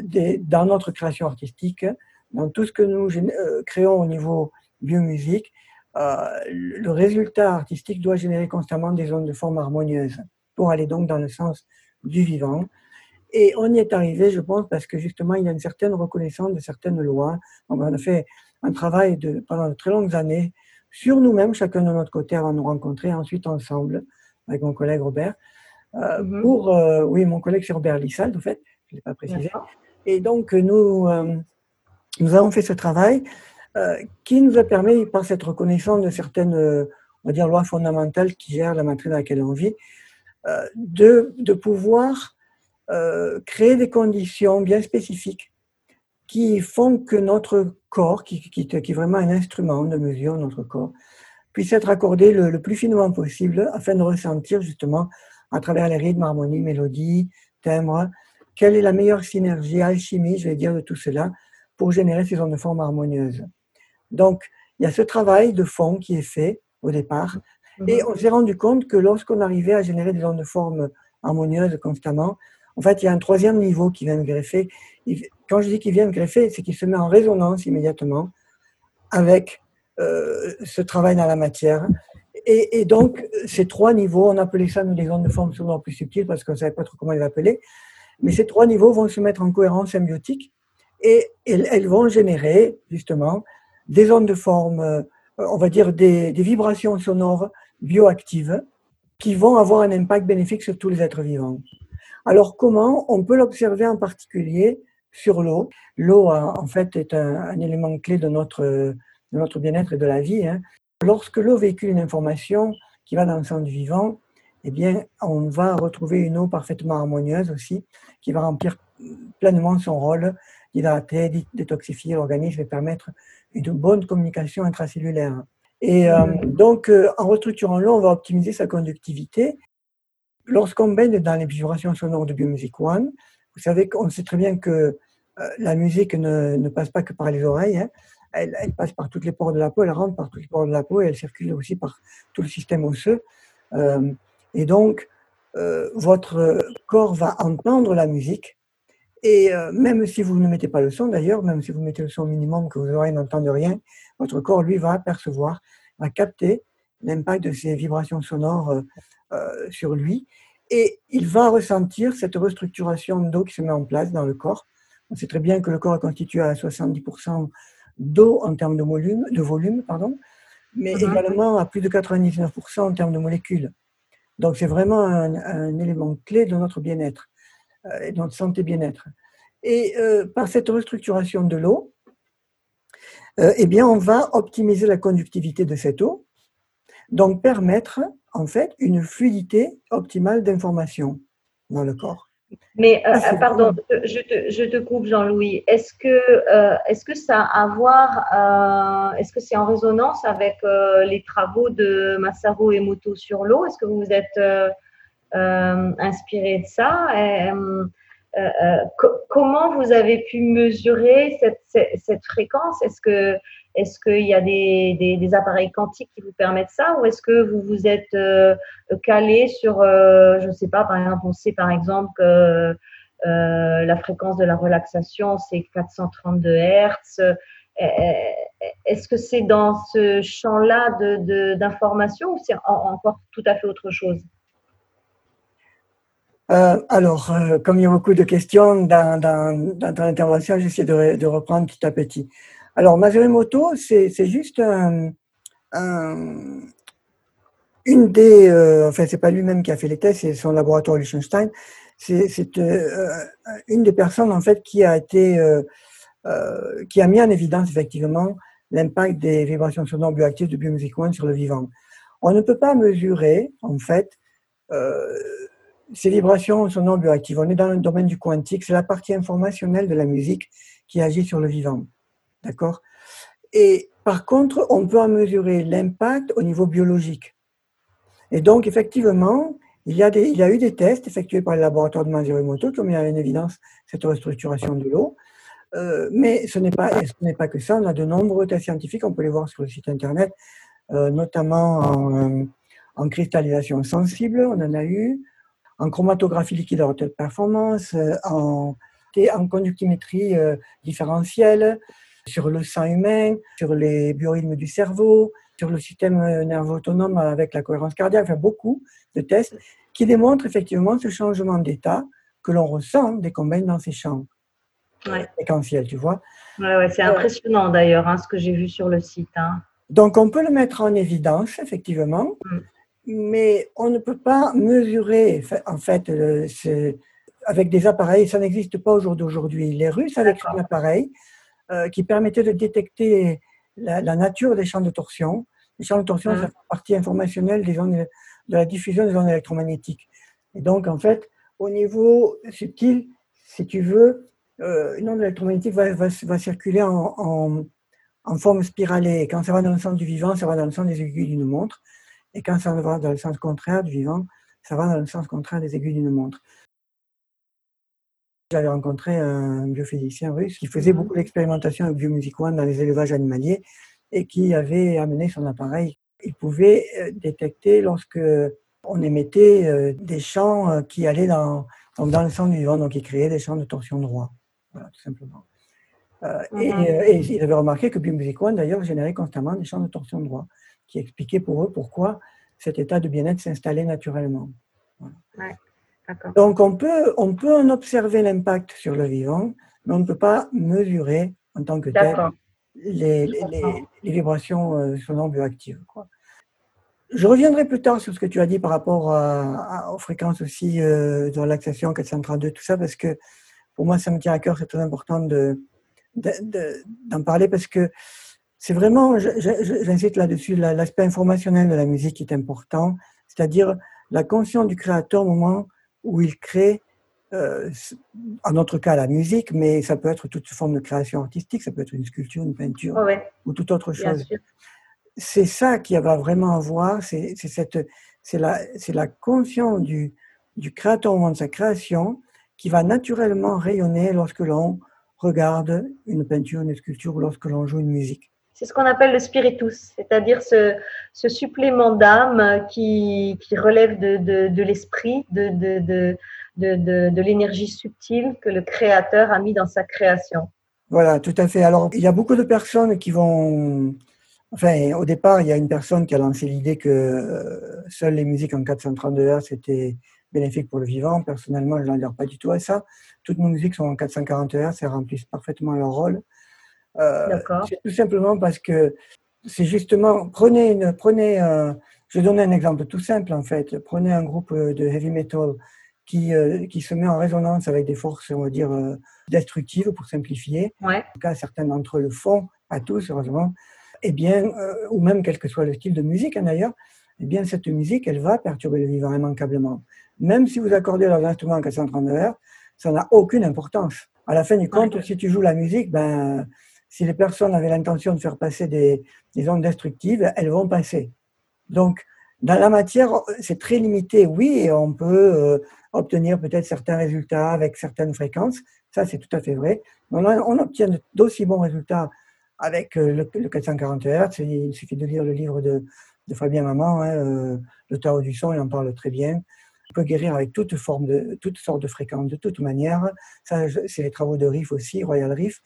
des, dans notre création artistique dans tout ce que nous euh, créons au niveau biomusique, euh, le résultat artistique doit générer constamment des ondes de forme harmonieuse pour aller donc dans le sens du vivant. Et on y est arrivé, je pense, parce que justement, il y a une certaine reconnaissance de certaines lois. on a fait un travail de, pendant de très longues années sur nous-mêmes, chacun de notre côté, avant de nous rencontrer, ensuite ensemble, avec mon collègue Robert. Euh, mm-hmm. Pour, oui, mon collègue c'est Robert Lissald, en fait, je ne l'ai pas précisé. Et donc, nous, nous avons fait ce travail euh, qui nous a permis, par cette reconnaissance de certaines euh, on va dire, lois fondamentales qui gèrent la matrice dans laquelle on vit, euh, de, de, pouvoir créer des conditions bien spécifiques qui font que notre corps, qui, qui, qui, est vraiment un instrument de mesure, notre corps, puisse être accordé le, le, plus finement possible afin de ressentir justement à travers les rythmes, harmonies, mélodies, timbres, quelle est la meilleure synergie, alchimie, je vais dire, de tout cela pour générer ces ondes de forme harmonieuses. Donc, il y a ce travail de fond qui est fait au départ, et mhm. on s'est rendu compte que lorsqu'on arrivait à générer des ondes de forme harmonieuses constamment, en fait, il y a un troisième niveau qui vient de greffer. Quand je dis qu'il vient de greffer, c'est qu'il se met en résonance immédiatement avec euh, ce travail dans la matière. Et, donc, ces trois niveaux, on appelait ça nous, des ondes de forme souvent plus subtiles parce qu'on ne savait pas trop comment les appeler, mais ces trois niveaux vont se mettre en cohérence symbiotique et elles, vont générer justement des ondes de forme, euh, on va dire des, vibrations sonores bioactives qui vont avoir un impact bénéfique sur tous les êtres vivants. Alors comment On peut l'observer en particulier sur l'eau? L'eau, en fait, est un, élément clé de notre, de notre bien-être et de la vie. Hein. Lorsque l'eau véhicule une information qui va dans le sens du vivant, eh bien, on va retrouver une eau parfaitement harmonieuse aussi, qui va remplir pleinement son rôle d'hydrater, détoxifier l'organisme et permettre une bonne communication intracellulaire. Et euh, donc, euh, en restructurant l'eau, on va optimiser sa conductivité. Lorsqu'on baigne dans les vibrations sonores de Biomusic One, vous savez qu'on sait très bien que euh, la musique ne, passe pas que par les oreilles, hein. elle, passe par toutes les pores de la peau, elle rentre par tous les pores de la peau et elle circule aussi par tout le système osseux. Et donc, euh, votre corps va entendre la musique. Et euh, même si vous ne mettez pas le son, d'ailleurs, même si vous mettez le son minimum, que vos oreilles n'entendent rien, votre corps, lui, va percevoir, va capter l'impact de ces vibrations sonores euh, sur lui. Et il va ressentir cette restructuration d'eau qui se met en place dans le corps. On sait très bien que le corps est constitué à 70% d'eau en termes de volume, de volume pardon, mais mm-hmm. également à plus de 99% en termes de molécules. Donc c'est vraiment un, élément clé de notre bien-être euh, de notre santé bien-être. Et euh, par cette restructuration de l'eau, euh, eh bien, on va optimiser la conductivité de cette eau, donc permettre en fait une fluidité optimale d'information dans le corps. Mais euh, ah, pardon, je te, je te coupe Jean-Louis. Est-ce que, euh, est-ce que ça a à voir, euh, est-ce que c'est en résonance avec les travaux de Masaru Emoto sur l'eau? Est-ce que vous vous êtes inspiré de ça? Et, Comment vous avez pu mesurer cette, cette, cette fréquence? Est-ce que est-ce qu'il y a des, des, appareils quantiques qui vous permettent ça ou est-ce que vous vous êtes euh, calé sur, euh, je ne sais pas, par exemple, on sait par exemple que euh, la fréquence de la relaxation, c'est 432 Hertz. Est-ce que c'est dans ce champ-là d'information de, ou c'est encore tout à fait autre chose? Alors, comme il y a beaucoup de questions dans, dans, dans ton intervention, j'essaie de, de, reprendre petit à petit. Alors, Masarumoto, c'est juste un, un, une des. Euh, enfin, c'est pas lui-même qui a fait les tests, c'est son laboratoire Liechtenstein. C'est euh, une des personnes, en fait, qui a été. Euh, euh, qui a mis en évidence, effectivement, l'impact des vibrations sonores bioactives de Biomusic One sur le vivant. On ne peut pas mesurer, en fait, ces vibrations sonores bioactives. On est dans le domaine du quantique, c'est la partie informationnelle de la musique qui agit sur le vivant. D'accord? Et par contre, on peut en mesurer l'impact au niveau biologique. Et donc, effectivement, il y, a eu des tests effectués par le laboratoire de Manziro qui ont mis en évidence cette restructuration de l'eau. Euh, mais ce n'est pas, pas que ça. On a de nombreux tests scientifiques, on peut les voir sur le site internet, euh, notamment en, en, cristallisation sensible, on en a eu, en chromatographie liquide à haute performance, en, conductimétrie euh, différentielle, sur le sang humain, sur les biorhythmes du cerveau, sur le système euh, nerveux autonome avec la cohérence cardiaque, enfin beaucoup de tests qui démontrent effectivement ce changement d'état que l'on ressent dès qu'on baigne dans ces champs ouais. séquentiels, tu vois. Ouais, ouais, c'est impressionnant d'ailleurs hein, ce que j'ai vu sur le site. Hein. Donc on peut le mettre en évidence, effectivement, mm. mais on ne peut pas mesurer, en fait, le, avec des appareils, ça n'existe pas au jour d'aujourd'hui. Les Russes, avec un appareil, euh, qui permettait de détecter la, la, nature des champs de torsion. Les champs de torsion, mmh. c'est la partie informationnelle des ondes, de la diffusion des ondes électromagnétiques. Et donc, en fait, au niveau subtil, si tu veux, euh, une onde électromagnétique va, va, va circuler en, en, en, forme spiralée. Et quand ça va dans le sens du vivant, ça va dans le sens des aiguilles d'une montre. Et quand ça va dans le sens contraire du vivant, ça va dans le sens contraire des aiguilles d'une montre. J'avais rencontré un biophysicien russe qui faisait beaucoup d'expérimentation avec Biomusic One dans les élevages animaliers et qui avait amené son appareil. Il pouvait euh, détecter lorsque on émettait euh, des champs euh, qui allaient dans, dans le sens du vivant, donc il créait des champs de torsion droit. Voilà, tout simplement. -hmm. et, et, il avait remarqué que Biomusic One, d'ailleurs, générait constamment des champs de torsion droit, qui expliquaient pour eux pourquoi cet état de bien-être s'installait naturellement. Voilà. Ouais. Donc, on peut, on peut en observer l'impact sur le vivant, mais on ne peut pas mesurer en tant que tel les, les, les, les, vibrations euh, bioactives. Je reviendrai plus tard sur ce que tu as dit par rapport à, à, aux fréquences aussi euh, de relaxation 432, tout ça, parce que pour moi, ça me tient à cœur, c'est très important de, d'en de, de, parler parce que c'est vraiment, j'insiste là-dessus, l'aspect informationnel de la musique qui est important, c'est-à-dire la conscience du créateur au moment où il crée, euh, en notre cas la musique, mais ça peut être toute forme de création artistique, ça peut être une sculpture, une peinture ou toute autre chose. C'est ça qui va vraiment avoir, c'est la, la conscience du, du créateur au moment de sa création qui va naturellement rayonner lorsque l'on regarde une peinture, une sculpture ou lorsque l'on joue une musique. C'est ce qu'on appelle le spiritus, c'est-à-dire ce, supplément d'âme qui, relève de, l'esprit, de, l'énergie subtile que le créateur a mis dans sa création. Voilà, tout à fait. Alors, il y a beaucoup de personnes qui vont... Enfin, au départ, il y a une personne qui a lancé l'idée que euh, seules les musiques en 432 Hz étaient bénéfiques pour le vivant. Personnellement, je n'adhère pas du tout à ça. Toutes nos musiques sont en 440 Hz et remplissent parfaitement leur rôle. Euh, tout simplement parce que c'est justement, prenez, une, prenez euh, je vais donner un exemple tout simple en fait. Prenez un groupe de heavy metal qui, euh, qui se met en résonance avec des forces, on va dire, destructives pour simplifier. Ouais. En tout cas, certains d'entre eux le font, pas tous heureusement. Eh bien, ou même quel que soit le style de musique hein, d'ailleurs, eh bien, cette musique, elle va perturber le vivant immanquablement. Même si vous accordez leurs instruments en 439 Hz, ça n'a aucune importance. À la fin du compte, si tu joues la musique, ben, si les personnes avaient l'intention de faire passer des, ondes destructives, elles vont passer. Donc, dans la matière, c'est très limité, oui, on peut euh, obtenir peut-être certains résultats avec certaines fréquences, ça c'est tout à fait vrai. On, on obtient d'aussi bons résultats avec euh, le, 440 Hz, il suffit de lire le livre de, Fabien Maman, hein, euh, Le Tarot du son, il en parle très bien. On peut guérir avec toute forme de, toutes sortes de fréquences, de toute manière. Ça, c'est les travaux de Riff aussi, Royal Riff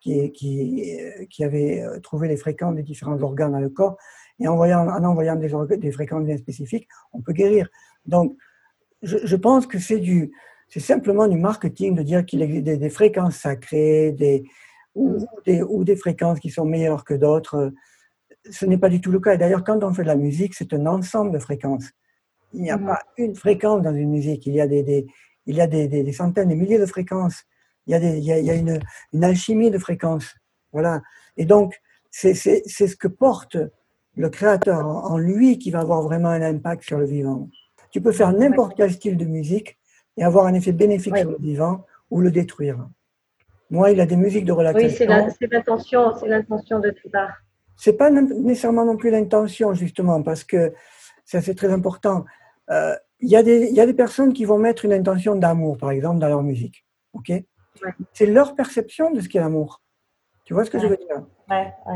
qui, qui, qui, avait euh, trouvé les fréquences des différents organes dans le corps. Et en, voyant, en envoyant des, des fréquences bien spécifiques, on peut guérir. Donc, je, je pense que c'est du, c'est simplement du marketing de dire qu'il existe des, fréquences sacrées, des ou, des, ou des fréquences qui sont meilleures que d'autres. Ce n'est pas du tout le cas. Et d'ailleurs, quand on fait de la musique, c'est un ensemble de fréquences. Il n'y a mm-hmm. pas une fréquence dans une musique. Il y a des, des il y a des, des, centaines, des milliers de fréquences il y a, des, il y a, une, une, alchimie de fréquences. Voilà. Et donc, c'est ce que porte le créateur en lui qui va avoir vraiment un impact sur le vivant. Tu peux faire n'importe quel style de musique et avoir un effet bénéfique sur le vivant ou le détruire. Moi, il a des musiques de relaxation. Oui, c'est l'intention, c'est l'intention de tout part. C'est pas nécessairement non plus l'intention, justement, parce que ça, c'est très important. Euh, il, y a des, il y a des personnes qui vont mettre une intention d'amour, par exemple, dans leur musique. OK? C'est leur perception de ce qu'est l'amour. Tu vois ce que je veux dire?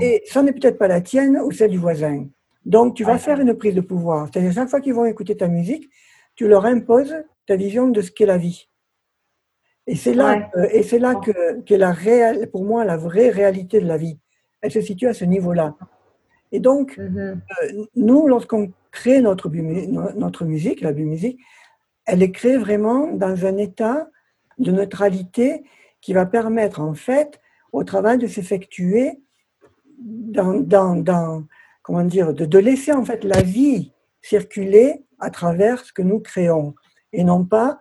Et ça n'est peut-être pas la tienne ou celle du voisin. Donc, tu vas faire une prise de pouvoir. C'est-à-dire, chaque fois qu'ils vont écouter ta musique, tu leur imposes ta vision de ce qu'est la vie. Et c'est là, et c'est là que, la réelle, pour moi, la vraie réalité de la vie. Elle se situe à ce niveau-là. Et donc, mm-hmm. euh, nous, lorsqu'on crée notre, notre musique, la musique, elle est créée vraiment dans un état de neutralité qui va permettre en fait au travail de s'effectuer dans, dans, comment dire, de, de, laisser en fait la vie circuler à travers ce que nous créons et non pas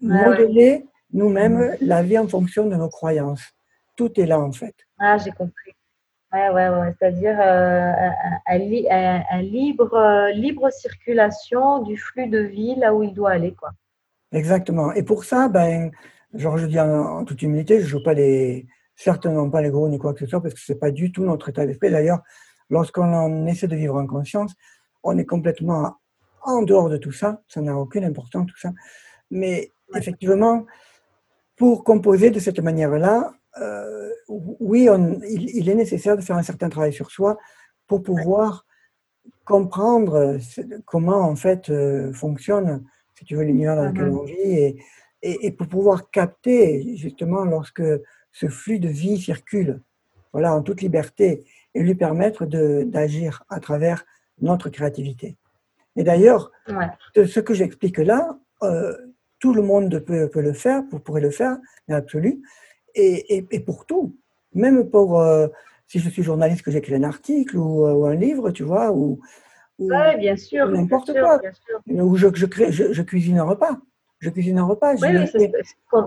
modeler nous-mêmes la vie en fonction de nos croyances. Tout est là en fait. Ah, j'ai compris. Ouais, ouais, ouais. C'est-à-dire euh, un, libre, euh, libre circulation du flux de vie là où il doit aller. Quoi. Exactement. Et pour ça, ben, genre je dis en, toute humilité, je ne joue pas les, certainement pas les gros ni quoi que ce soit, parce que ce n'est pas du tout notre état d'esprit. D'ailleurs, lorsqu'on essaie de vivre en conscience, on est complètement en dehors de tout ça, ça n'a aucune importance tout ça. Mais effectivement, pour composer de cette manière-là, euh, oui, on, il, est nécessaire de faire un certain travail sur soi pour pouvoir comprendre comment en fait euh, fonctionne si tu veux, l'univers dans lequel on vit, et, et, pour pouvoir capter, justement, lorsque ce flux de vie circule, voilà, en toute liberté, et lui permettre d'agir à travers notre créativité. Et d'ailleurs, ce que j'explique là, euh, tout le monde peut, peut, le faire, pourrait le faire, mais absolu, et, et, et pour tout, même pour, euh, si je suis journaliste, que j'écris un article ou, ou, un livre, tu vois, ou, oui, bien sûr. N'importe quoi. Ou je, je, je, cuisine un repas. Je cuisine un repas. Oui,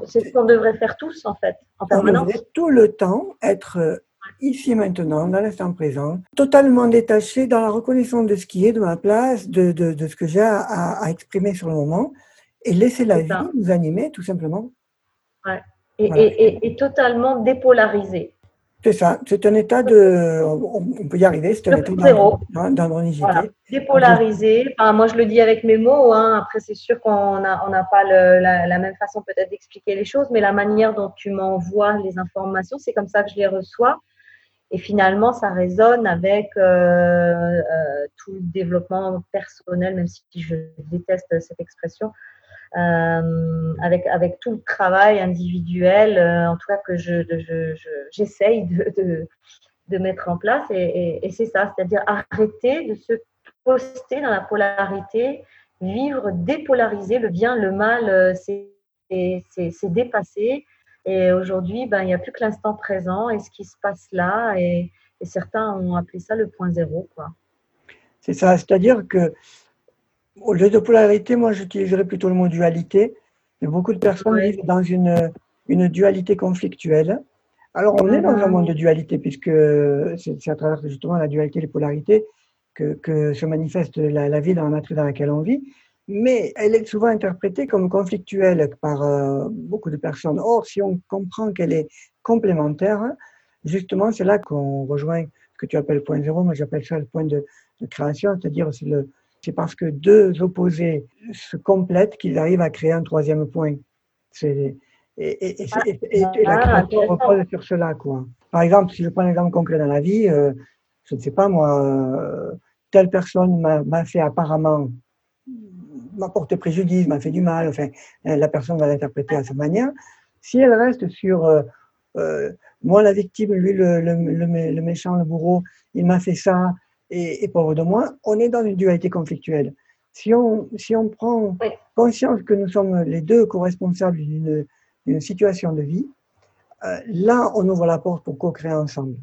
c'est ce qu'on devrait faire tous, en fait, en On devrait tout le temps être ici et maintenant, dans l'instant présent, totalement détaché dans la reconnaissance de ce qui est, de ma place, de, de, de ce que j'ai à, à, exprimer sur le moment, et laisser la vie nous animer, tout simplement. Ouais. Et, et, et, totalement dépolarisé. C'est ça, c'est un état de. On peut y arriver, c'est un état d'andronicité. Voilà. Dépolarisé. Enfin, moi, je le dis avec mes mots. Hein. Après, c'est sûr qu'on n'a on pas le, la, la, même façon peut-être d'expliquer les choses, mais la manière dont tu m'envoies les informations, c'est comme ça que je les reçois. Et finalement, ça résonne avec euh, euh, tout le développement personnel, même si je déteste cette expression, euh, avec, avec tout le travail individuel, euh, en tout cas que je, j'essaye je, de, de, de, mettre en place. Et, et, c'est ça, c'est-à-dire arrêter de se poster dans la polarité, vivre dépolarisé, le bien, le mal, euh, c'est, dépassé. Et aujourd'hui, ben, il n'y a plus que l'instant présent et ce qui se passe là. Et, et certains ont appelé ça le point zéro. C'est ça, c'est-à-dire que au lieu de polarité, moi j'utiliserais plutôt le mot dualité. Mais beaucoup de personnes vivent dans une, une dualité conflictuelle. Alors on est dans un monde de dualité puisque c'est à travers justement la dualité des polarités que, que se manifeste la, la, vie dans la matrice dans laquelle on vit. Mais elle est souvent interprétée comme conflictuelle par euh, beaucoup de personnes. Or, si on comprend qu'elle est complémentaire, justement, c'est là qu'on rejoint ce que tu appelles point zéro. Moi, j'appelle ça le point de, de création, c'est-à-dire c'est le, c'est parce que deux opposés se complètent qu'ils arrivent à créer un troisième point. et, et, et, et, la ah, création repose sur cela. Quoi. Par exemple, si je prends un exemple concret dans la vie, euh, je ne sais pas moi, euh, telle personne m'a fait apparemment, m'a porté préjudice, m'a fait du mal, enfin, la personne va l'interpréter à sa manière. Si elle reste sur euh, moi la victime, lui le, le, le méchant, le bourreau, il m'a fait ça, et, pauvre de moi, on est dans une dualité conflictuelle. Si on, si on prend conscience que nous sommes les deux co-responsables d'une situation de vie, euh, là, on ouvre la porte pour co-créer ensemble.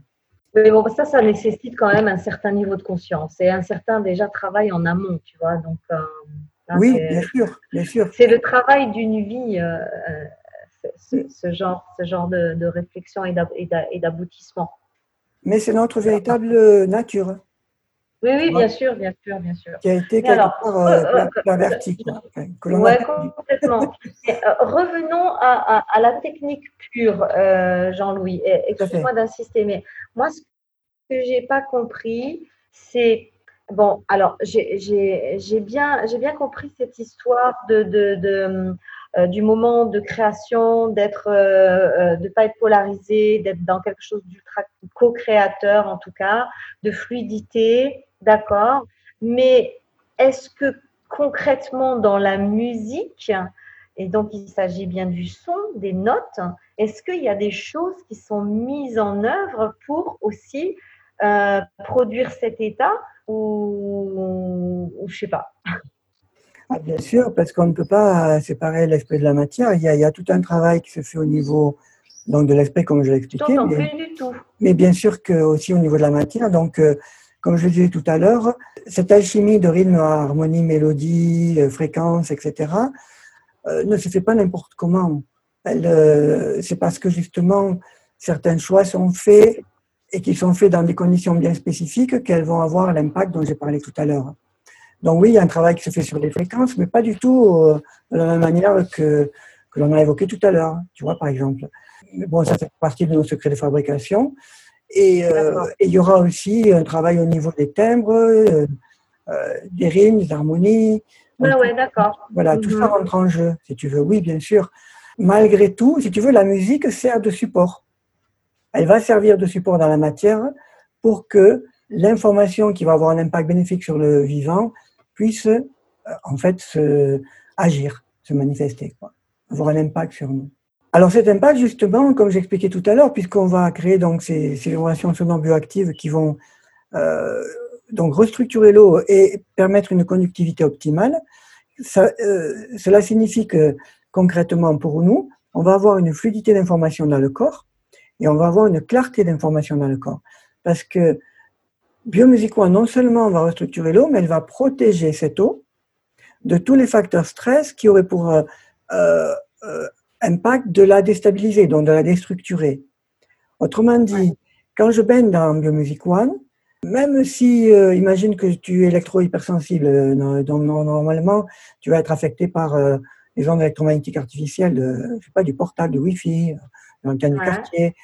Mais bon, ça, ça nécessite quand même un certain niveau de conscience et un certain déjà travail en amont, tu vois. Donc, euh, oui, bien sûr, bien sûr. C'est le travail d'une vie, euh, ce, genre, ce genre de, de réflexion et d'aboutissement. Mais c'est notre véritable nature. Oui, oui, bien sûr, bien sûr, bien sûr. Qui a été quelque alors, part euh, perverti. Oui, complètement. [LAUGHS] revenons à, à, la technique pure, euh, Jean-Louis. Excuse-moi d'insister, mais moi, ce que je n'ai pas compris, c'est. Bon, alors, j'ai bien, bien compris cette histoire de, de, de euh, du moment de création, d'être, euh, de pas être polarisé, d'être dans quelque chose d'ultra co-créateur en tout cas, de fluidité, D'accord. Mais est-ce que concrètement dans la musique, et donc il s'agit bien du son, des notes, est-ce qu'il y a des choses qui sont mises en œuvre pour aussi euh, produire cet état ou, ou je sais pas? Ah, Bien sûr, parce qu'on ne peut pas séparer l'esprit de la matière. Il y, a, il y, a, tout un travail qui se fait au niveau donc, de l'esprit, comme je l'ai expliqué. Mais, du tout. mais bien sûr que aussi au niveau de la matière. Donc, euh, comme je le disais tout à l'heure, cette alchimie de rythme, harmonie, mélodie, euh, fréquence, etc., euh, ne se fait pas n'importe comment. Euh, c'est parce que justement, certains choix sont faits et qui sont faits dans des conditions bien spécifiques qu'elles vont avoir l'impact dont j'ai parlé tout à l'heure. Donc oui, il y a un travail qui se fait sur les fréquences, mais pas du tout de la même manière que, que l'on a évoqué tout à l'heure, tu vois, par exemple. Mais bon, ça fait partie de nos secrets de fabrication. Euh, et, il y aura aussi un travail au niveau des timbres, euh, euh, des rimes, des harmonies. Oui, ouais, d'accord. Voilà, tout ça mhm. rentre en jeu, si tu veux. Oui, bien sûr. Malgré tout, si tu veux, la musique sert de support. Elle va servir de support dans la matière pour que l'information qui va avoir un impact bénéfique sur le vivant puisse en fait se, agir, se manifester, quoi, avoir un impact sur nous. Alors cet impact, justement, comme j'expliquais tout à l'heure, puisqu'on va créer donc ces, ces relations sonores bioactives qui vont euh, donc restructurer l'eau et permettre une conductivité optimale, euh, cela signifie que concrètement pour nous, on va avoir une fluidité d'information dans le corps et on va avoir une clarté d'information dans le corps. Parce que biomusiquement, non seulement va restructurer l'eau, mais elle va protéger cette eau de tous les facteurs stress qui auraient pour euh impact de la déstabiliser, donc de la déstructurer. Autrement dit, quand je baigne dans Biomusic One, même si, euh, imagine que tu es électro-hypersensible, euh, donc normalement, tu vas être affecté par euh, les ondes électromagnétiques artificielles, je sais pas, du portable, du Wi-Fi, de l'antenne du quartier.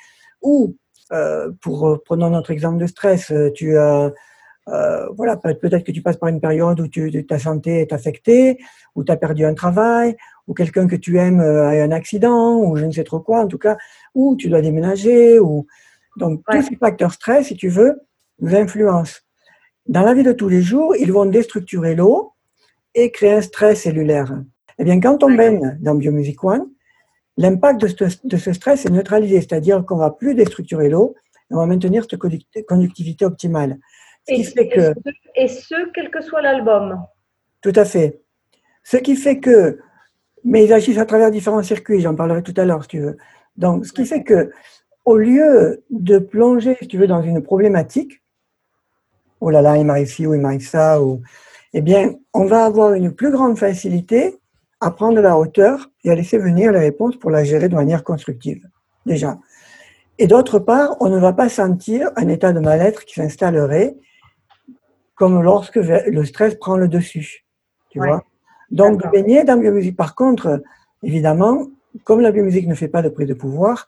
Ou, pour prenons notre exemple de stress, tu as, voilà, peut-être que tu passes par une période où tu, ta santé est affectée, ou tu as perdu un travail, ou quelqu'un que tu aimes a eu un accident, ou je ne sais trop quoi, en tout cas, ou tu dois déménager, ou donc tous ces facteurs stress, si tu veux, nous influencent. Dans la vie de tous les jours, ils vont déstructurer l'eau et créer un stress cellulaire. Eh bien, quand on baigne dans Biomusic One, l'impact de, ce stress est neutralisé, c'est-à-dire qu'on ne va plus déstructurer l'eau, on va maintenir cette conductivité optimale. Ce et, fait que, et ce, quel que soit l'album. Tout à fait. Ce qui fait que, mais ils agissent à travers différents circuits, j'en parlerai tout à l'heure si tu veux. Donc, ce qui fait que, au lieu de plonger, si tu veux, dans une problématique, oh là là, il m'arrive ci ou il m'arrive ça, ou, eh bien, on va avoir une plus grande facilité à prendre la hauteur et à laisser venir les réponses pour la gérer de manière constructive, déjà. Et d'autre part, on ne va pas sentir un état de mal-être qui s'installerait comme lorsque le stress prend le dessus. Tu vois Donc, baigner dans la biomusique. Par contre, évidemment, comme la biomusique ne fait pas de prise de pouvoir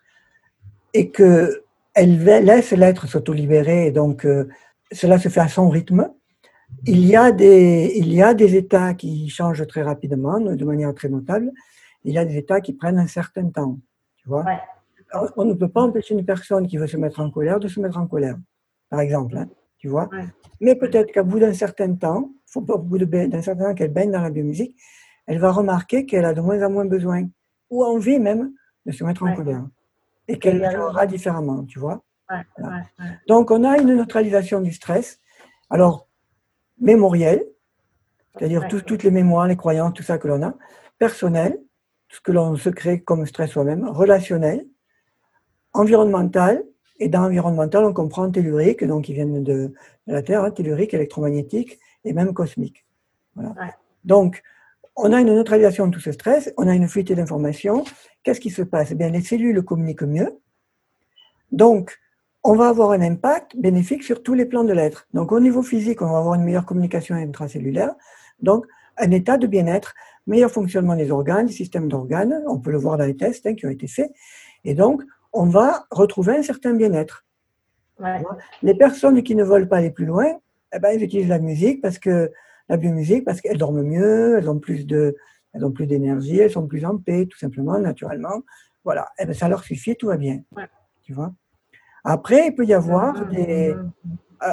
et qu'elle laisse l'être s'auto-libérer, donc euh, cela se fait à son rythme. Il y, a des, il y a des états qui changent très rapidement, de manière très notable. Il y a des états qui prennent un certain temps. Tu vois On ne peut pas empêcher une personne qui veut se mettre en colère de se mettre en colère, par exemple. Hein, tu vois Mais peut-être qu'à bout d'un certain temps, faut pas au bout d'un certain temps qu'elle baigne dans la biomusique, elle va remarquer qu'elle a de moins en moins besoin, ou envie même, de se mettre en colère. Et qu'elle aura différemment, tu vois donc, on a une neutralisation du stress. Alors, mémoriel, c'est-à-dire toutes les mémoires, les croyances, tout ça que l'on a. Personnel, tout ce que l'on se crée comme stress soi-même. Relationnel. Environnemental. Et dans environnemental, on comprend tellurique, donc qui viennent de, la Terre, hein, tellurique, électromagnétique et même cosmique. Donc, on a une neutralisation de tout ce stress, on a une fuite d'informations. Qu'est-ce qui se passe? Eh bien, Les cellules communiquent mieux. Donc, on va avoir un impact bénéfique sur tous les plans de l'être. Donc au niveau physique, on va avoir une meilleure communication intracellulaire, donc un état de bien-être, meilleur fonctionnement des organes, des systèmes d'organes, on peut le voir dans les tests hein, qui ont été faits, et donc on va retrouver un certain bien-être. Les personnes qui ne veulent pas aller plus loin, eh ben, elles utilisent la musique parce que la biomusique parce qu'elles dorment mieux, elles ont plus de, elles ont plus d'énergie, elles sont plus en paix, tout simplement, naturellement. Voilà, eh ben, ça leur suffit, tout va bien. Tu vois? Après, il peut y avoir ah, des. Euh,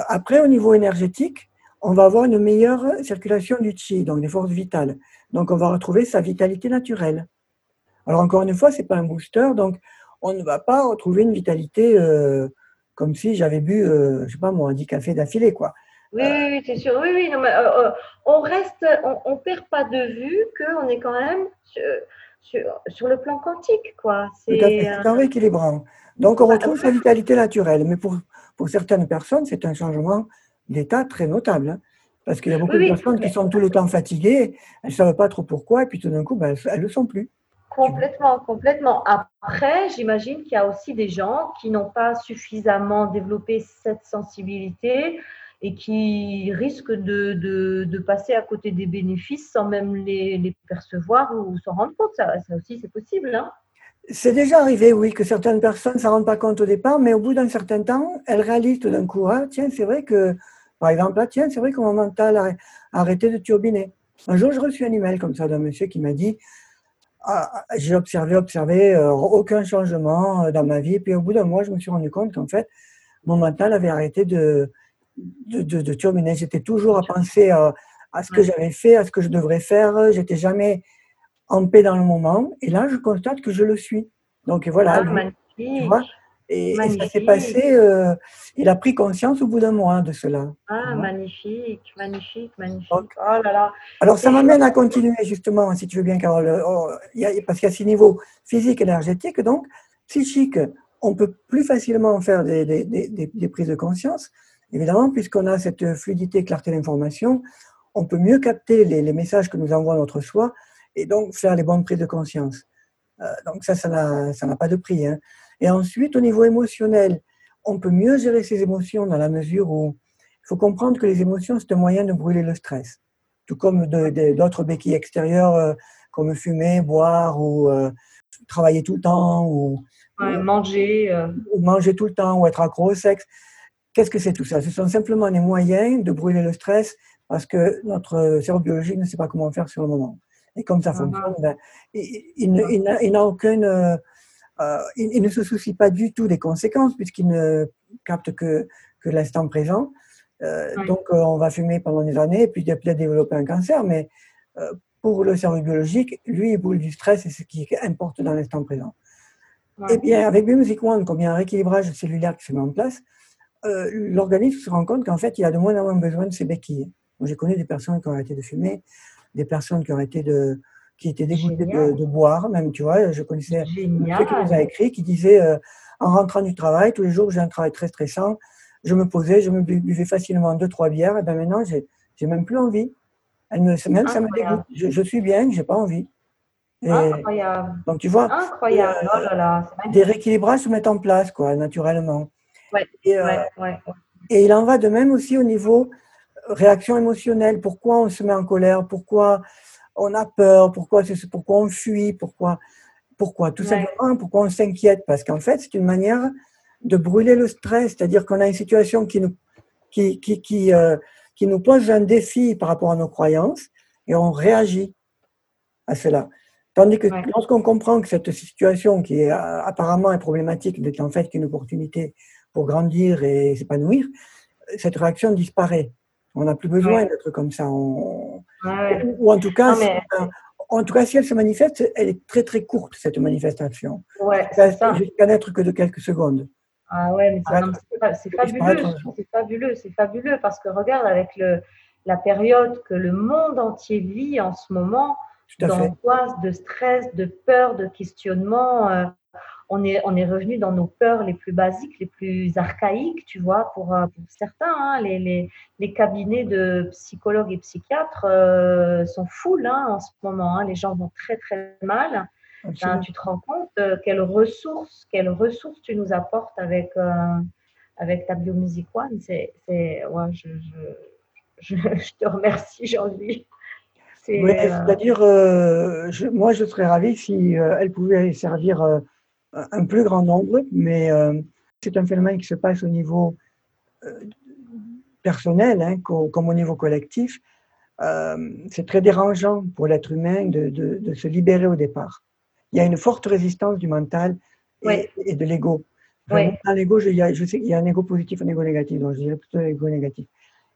après, au niveau énergétique, on va avoir une meilleure circulation du chi, donc des forces vitales. Donc, on va retrouver sa vitalité naturelle. Alors, encore une fois, ce n'est pas un booster, donc on ne va pas retrouver une vitalité euh, comme si j'avais bu, euh, je sais pas moi, 10 cafés d'affilée, quoi. Oui, oui, c'est sûr. Oui, oui. on reste, on, perd pas de vue qu'on est quand même sur, le plan quantique, quoi. C'est un rééquilibrant. Donc, on bah, retrouve sa vitalité naturelle. Mais pour, pour certaines personnes, c'est un changement d'état très notable. Hein. parce qu'il y a beaucoup de personnes qui sont tout le temps fatiguées, elles ne savent pas trop pourquoi, et puis tout d'un coup, ben, elles ne le sont plus. Complètement, complètement. Après, j'imagine qu'il y a aussi des gens qui n'ont pas suffisamment développé cette sensibilité et qui risquent de, de, de, passer à côté des bénéfices sans même les, les percevoir ou s'en rendre compte. Ça, ça aussi, c'est possible. Hein c'est déjà arrivé, oui, que certaines personnes ne s'en rendent pas compte au départ, mais au bout d'un certain temps, elles réalisent tout d'un coup, ah, tiens, c'est vrai que, par exemple, ah, tiens, c'est vrai que mon mental a arrêté de turbiner. Un jour, j'ai reçu un email comme ça d'un monsieur qui m'a dit, ah, j'ai observé, observé, euh, aucun changement euh, dans ma vie. Et puis au bout d'un mois, je me suis rendu compte qu'en fait, mon mental avait arrêté de, de, turbiner. J'étais toujours à penser à, à ce que j'avais fait, à ce que je devrais faire. J'étais jamais en paix dans le moment. Et là, je constate que je le suis. Donc voilà. Ah, tu vois et, ça s'est passé, euh, il a pris conscience au bout d'un mois de cela. Ah, magnifique, magnifique, magnifique. oh là là. Alors, ça m'amène à continuer justement, si tu veux bien, Carole, oh, parce qu'il y a six niveaux physique, énergétique, donc psychique, on peut plus facilement faire des, des, des, des prises de conscience, évidemment, puisqu'on a cette fluidité, clarté d'information, on peut mieux capter les, les, messages que nous envoie notre soi et donc faire les bonnes prises de conscience. Euh, donc ça, ça n'a pas de prix. Hein. Et ensuite, au niveau émotionnel, on peut mieux gérer ses émotions dans la mesure où il faut comprendre que les émotions, c'est un moyen de brûler le stress. Tout comme d'autres béquilles extérieures, euh, comme fumer, boire ou euh, travailler tout le temps ou, manger. Euh. Ou manger tout le temps ou être accro au sexe. Qu'est-ce que c'est tout ça? Ce sont simplement des moyens de brûler le stress parce que notre cerveau biologique ne sait pas comment faire sur le moment. Et comme ça ah fonctionne, ben, il, n'a aucune euh, il, ne se soucie pas du tout des conséquences puisqu'il ne capte que, que l'instant présent. Euh, donc, euh, on va fumer pendant des années et puis il a peut-être développer un cancer, mais pour le cerveau biologique, lui, il boule du stress et ce qui importe dans l'instant présent. Et eh bien, avec Biomusic One, comme il y a un rééquilibrage cellulaire qui se met en place, l'organisme se rend compte qu'en fait, il a de moins en moins besoin de ses béquilles. J'ai connu des personnes qui ont arrêté de fumer, des personnes qui ont arrêté de, qui était dégoûté de, boire, même, tu vois. Je connaissais quelqu'un qui nous a écrit, qui disait euh, En rentrant du travail, tous les jours, j'ai un travail très stressant, je me posais, je me buvais facilement deux, trois bières, et bien maintenant, j'ai, même plus envie. Elle me, même ça me dégoûte. Je, suis bien, j'ai pas envie. Incroyable. Donc, tu vois, Incroyable. Euh, oh là là, des rééquilibrages se mettent en place, quoi, naturellement. Ouais, et, euh, ouais, et il en va de même aussi au niveau réaction émotionnelle. Pourquoi on se met en colère? Pourquoi on a peur, pourquoi, pourquoi on fuit, pourquoi, pourquoi? Tout simplement, pourquoi on s'inquiète, parce qu'en fait, c'est une manière de brûler le stress, c'est-à-dire qu'on a une situation qui nous, qui, qui, qui, euh, qui, nous pose un défi par rapport à nos croyances et on réagit à cela. Tandis que lorsqu'on comprend que cette situation qui est euh, apparemment est problématique n'est en fait qu'une opportunité pour grandir et s'épanouir, cette réaction disparaît. On n'a plus besoin d'être comme ça. Ou, en tout cas, en tout cas, si elle se manifeste, elle est très très courte cette manifestation. Ouais, c'est ça. Jusqu'à n'être que de quelques secondes. Ah ouais, mais c'est fabuleux, c'est fabuleux, c'est fabuleux parce que regarde avec le, la période que le monde entier vit en ce moment, d'angoisse, de stress, de peur, de questionnement. Euh, on est, on est revenu dans nos peurs les plus basiques, les plus archaïques, tu vois, pour, euh, certains. Hein, les, les, cabinets de psychologues et psychiatres euh, sont full hein, en ce moment. Hein. les gens vont très, très mal. tu te rends compte euh, quelles ressources, quelles ressources tu nous apportes avec, avec ta Biomusic One. C'est, ouais, je, je, je, [LAUGHS] te remercie, Jean-Louis. C'est-à-dire, moi, je serais ravie si elle pouvait servir un plus grand nombre, mais euh, c'est un phénomène qui se passe au niveau euh, personnel hein, comme au niveau collectif. Euh, c'est très dérangeant pour l'être humain de, de, se libérer au départ. Il y a une forte résistance du mental et, de l'ego. Dans l'ego, je, je, sais qu'il y a un ego positif et un ego négatif, donc je dirais plutôt l'ego négatif.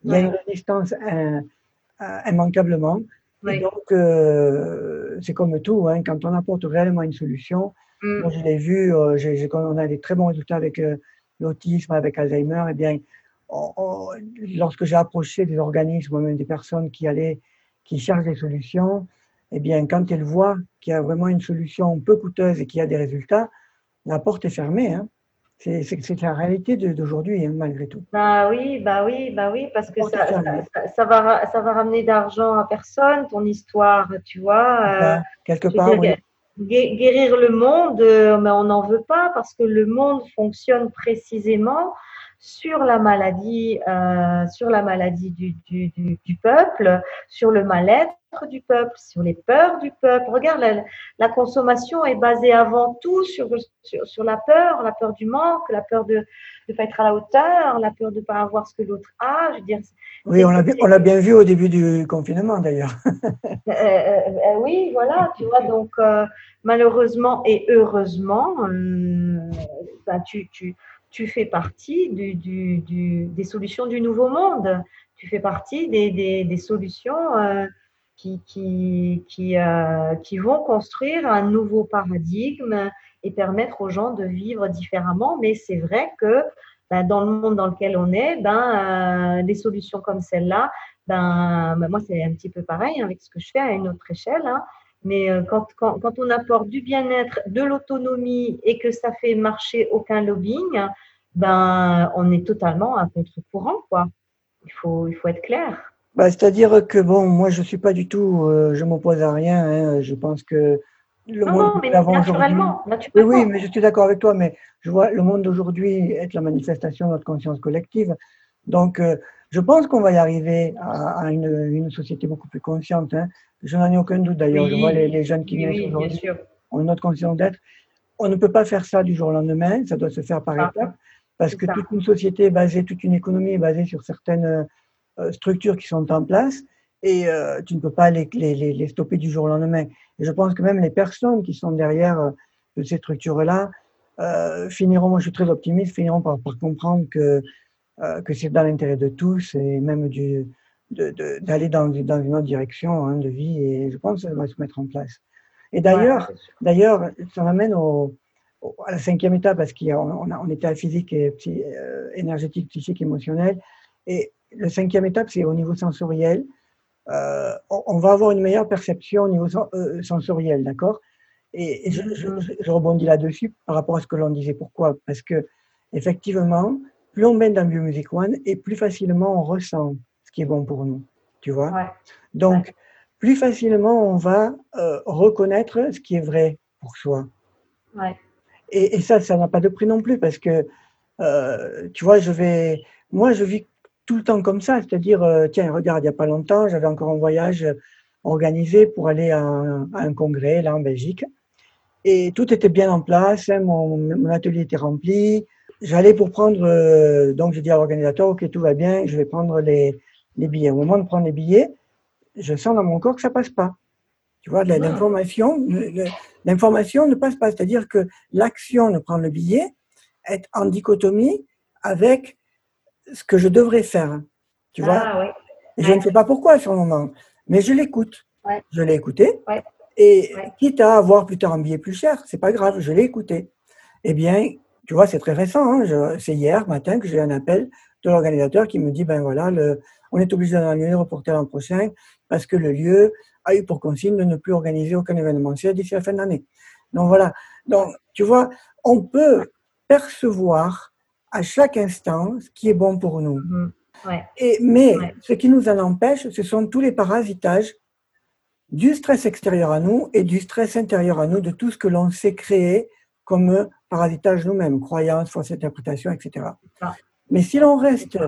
Il y a une résistance immanquablement. Et donc, c'est comme tout, hein, quand on apporte réellement une solution, Mm. Moi, je l'ai vu, euh, on a des très bons résultats avec euh, l'autisme, avec Alzheimer. Eh bien, lorsque j'ai approché des organismes, même des personnes qui allaient, qui cherchent des solutions, eh bien, quand elles voient qu'il y a vraiment une solution peu coûteuse et qu'il y a des résultats, la porte est fermée. Hein. C'est la réalité d'aujourd'hui, hein, malgré tout. Bah oui, bah oui, bah oui, parce que ça, ça, va, ça va ramener d'argent à personne, ton histoire, tu vois. Euh, quelque part, oui guérir le monde, euh, mais on n'en veut pas parce que le monde fonctionne précisément sur la maladie, euh, sur la maladie du, du, du, peuple, sur le mal-être du peuple, sur les peurs du peuple. Regarde, la, consommation est basée avant tout sur, sur, sur, la peur, la peur du manque, la peur de ne pas être à la hauteur, la peur de ne pas avoir ce que l'autre a. Je veux dire, oui, on l'a bien vu au début du confinement d'ailleurs. [LAUGHS] Euh, euh, euh, oui, voilà, tu vois, donc malheureusement et heureusement, bah, tu, tu, tu, fais partie du, du, du, des solutions du nouveau monde. Tu fais partie des, des, des solutions qui, qui, qui, qui vont construire un nouveau paradigme et permettre aux gens de vivre différemment. Mais c'est vrai que ben, dans le monde dans lequel on est, ben, euh, des solutions comme celle-là, ben, ben, moi, c'est un petit peu pareil avec ce que je fais à une autre échelle. Hein. Mais euh, quand, quand, quand, on apporte du bien-être, de l'autonomie et que ça fait marcher aucun lobbying, ben, on est totalement à contre-courant. Quoi. Il, faut, il faut être clair. Bah, C'est-à-dire que, bon, moi, je ne suis pas du tout, euh, je m'oppose à rien. Hein. Je pense que le monde non, mais naturellement, naturellement. Oui, oui, mais je suis d'accord avec toi, mais je vois le monde d'aujourd'hui être la manifestation de notre conscience collective. Donc, euh, je pense qu'on va y arriver à, une, une, société beaucoup plus consciente. Hein. Je n'en ai aucun doute d'ailleurs. je vois les, jeunes qui naissent aujourd'hui ont notre conscience d'être. On ne peut pas faire ça du jour au lendemain, ça doit se faire par étapes, parce que toute une société est basée, toute une économie est basée sur certaines euh, structures qui sont en place et euh, tu ne peux pas les, les, les, stopper du jour au lendemain. Et je pense que même les personnes qui sont derrière euh, ces structures-là euh, finiront, moi je suis très optimiste, finiront par, par comprendre que, euh, que c'est dans l'intérêt de tous et même du, d'aller dans, dans, une autre direction hein, de vie et je pense que ça va se mettre en place. Et d'ailleurs, d'ailleurs, ça m'amène au, à la cinquième étape parce qu'on on, on était à physique et énergétique, psychique, émotionnelle. Et le cinquième étape, c'est au niveau sensoriel. Euh, on va avoir une meilleure perception au niveau euh, sensoriel, d'accord? Et, je, rebondis là-dessus par rapport à ce que l'on disait. Pourquoi? Parce que effectivement, plus on baigne dans Biomusic One et plus facilement on ressent ce qui est bon pour nous, tu vois? Donc, plus facilement on va euh, reconnaître ce qui est vrai pour soi. Et, et, ça, ça n'a pas de prix non plus parce que, tu vois, je vais, moi, je vis tout le temps comme ça. C'est-à-dire, euh, tiens, regarde, il n'y a pas longtemps, j'avais encore un voyage organisé pour aller à un, congrès là en Belgique. Et tout était bien en place, hein, mon, atelier était rempli. J'allais pour prendre, euh, donc j'ai dit à l'organisateur, ok, tout va bien, je vais prendre les, les, billets. Au moment de prendre les billets, je sens dans mon corps que ça passe pas. Tu vois, ah. l'information, l'information ne passe pas. C'est-à-dire que l'action de prendre le billet est en dichotomie avec ce que je devrais faire. Tu vois ah, Je ne sais pas pourquoi sur le moment, mais je l'écoute. Je l'ai écouté. Et quitte à avoir plus tard un billet plus cher, c'est pas grave, je l'ai écouté. Eh bien, tu vois, c'est très récent. Hein, c'est hier matin que j'ai un appel de l'organisateur qui me dit ben voilà, le, on est obligé d'annuler, reporter l'an prochain parce que le lieu a eu pour consigne de ne plus organiser aucun événementiel d'ici la fin de l'année. Donc voilà. Donc, tu vois, on peut percevoir à chaque instant ce qui est bon pour nous. Mhm. Et, mais ce qui nous en empêche, ce sont tous les parasitages du stress extérieur à nous et du stress intérieur à nous, de tout ce que l'on sait créer comme parasitage nous-mêmes, croyances, fausses interprétations, etc. Mais si l'on reste,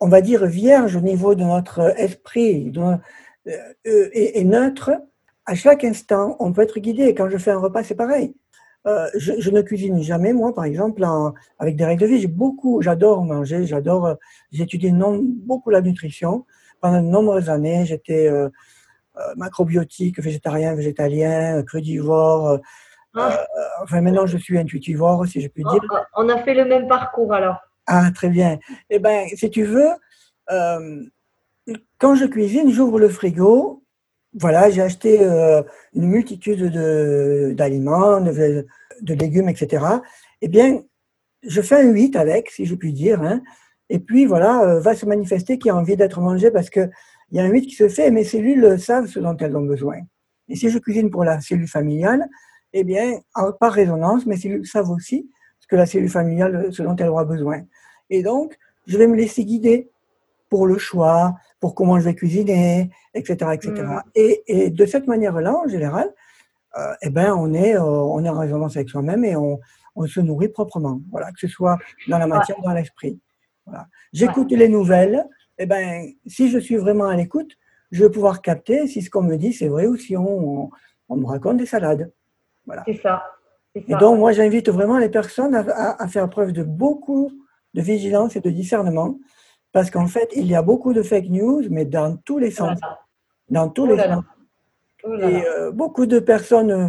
on va dire, vierge au niveau de notre esprit euh, euh, et, et neutre, à chaque instant, on peut être guidé. Quand je fais un repas, c'est pareil. Euh, je, ne cuisine jamais, moi, par exemple, avec des règles de vie. J'ai beaucoup, j'adore manger, j'adore, euh, j'ai étudié non, beaucoup la nutrition. Pendant de nombreuses années, j'étais euh, macrobiotique, végétarien, végétalien, crudivore. Ah. enfin, maintenant, je suis intuitivore, si je puis dire. On a fait le même parcours, alors. Ah, très bien. Eh bien, si tu veux, quand je cuisine, j'ouvre le frigo, voilà, j'ai acheté une multitude d'aliments, de, de, légumes, etc. Eh bien, je fais un 8 avec, si je puis dire. Hein, et puis, voilà, va se manifester qui a envie d'être mangé parce qu'il y a un 8 qui se fait et mes cellules savent ce dont elles ont besoin. Et si je cuisine pour la cellule familiale, eh bien, par résonance, mes cellules savent aussi ce que la cellule familiale, ce dont elle aura besoin. Et donc, je vais me laisser guider pour le choix, pour comment je vais cuisiner, etc. etc. Mm. Et, et, de cette manière-là, en général, euh, eh ben, on, est, euh, on est en résonance avec soi-même et on, on, se nourrit proprement, voilà, que ce soit dans la matière ou dans l'esprit. Voilà. J'écoute les nouvelles, eh ben, si je suis vraiment à l'écoute, je vais pouvoir capter si ce qu'on me dit c'est vrai ou si on, on, me raconte des salades. Voilà. C'est ça. Et donc, moi, j'invite vraiment les personnes à, à, faire preuve de beaucoup de vigilance et de discernement parce qu'en fait, il y a beaucoup de fake news, mais dans tous les sens. Dans tous les sens. Et euh, beaucoup de personnes euh,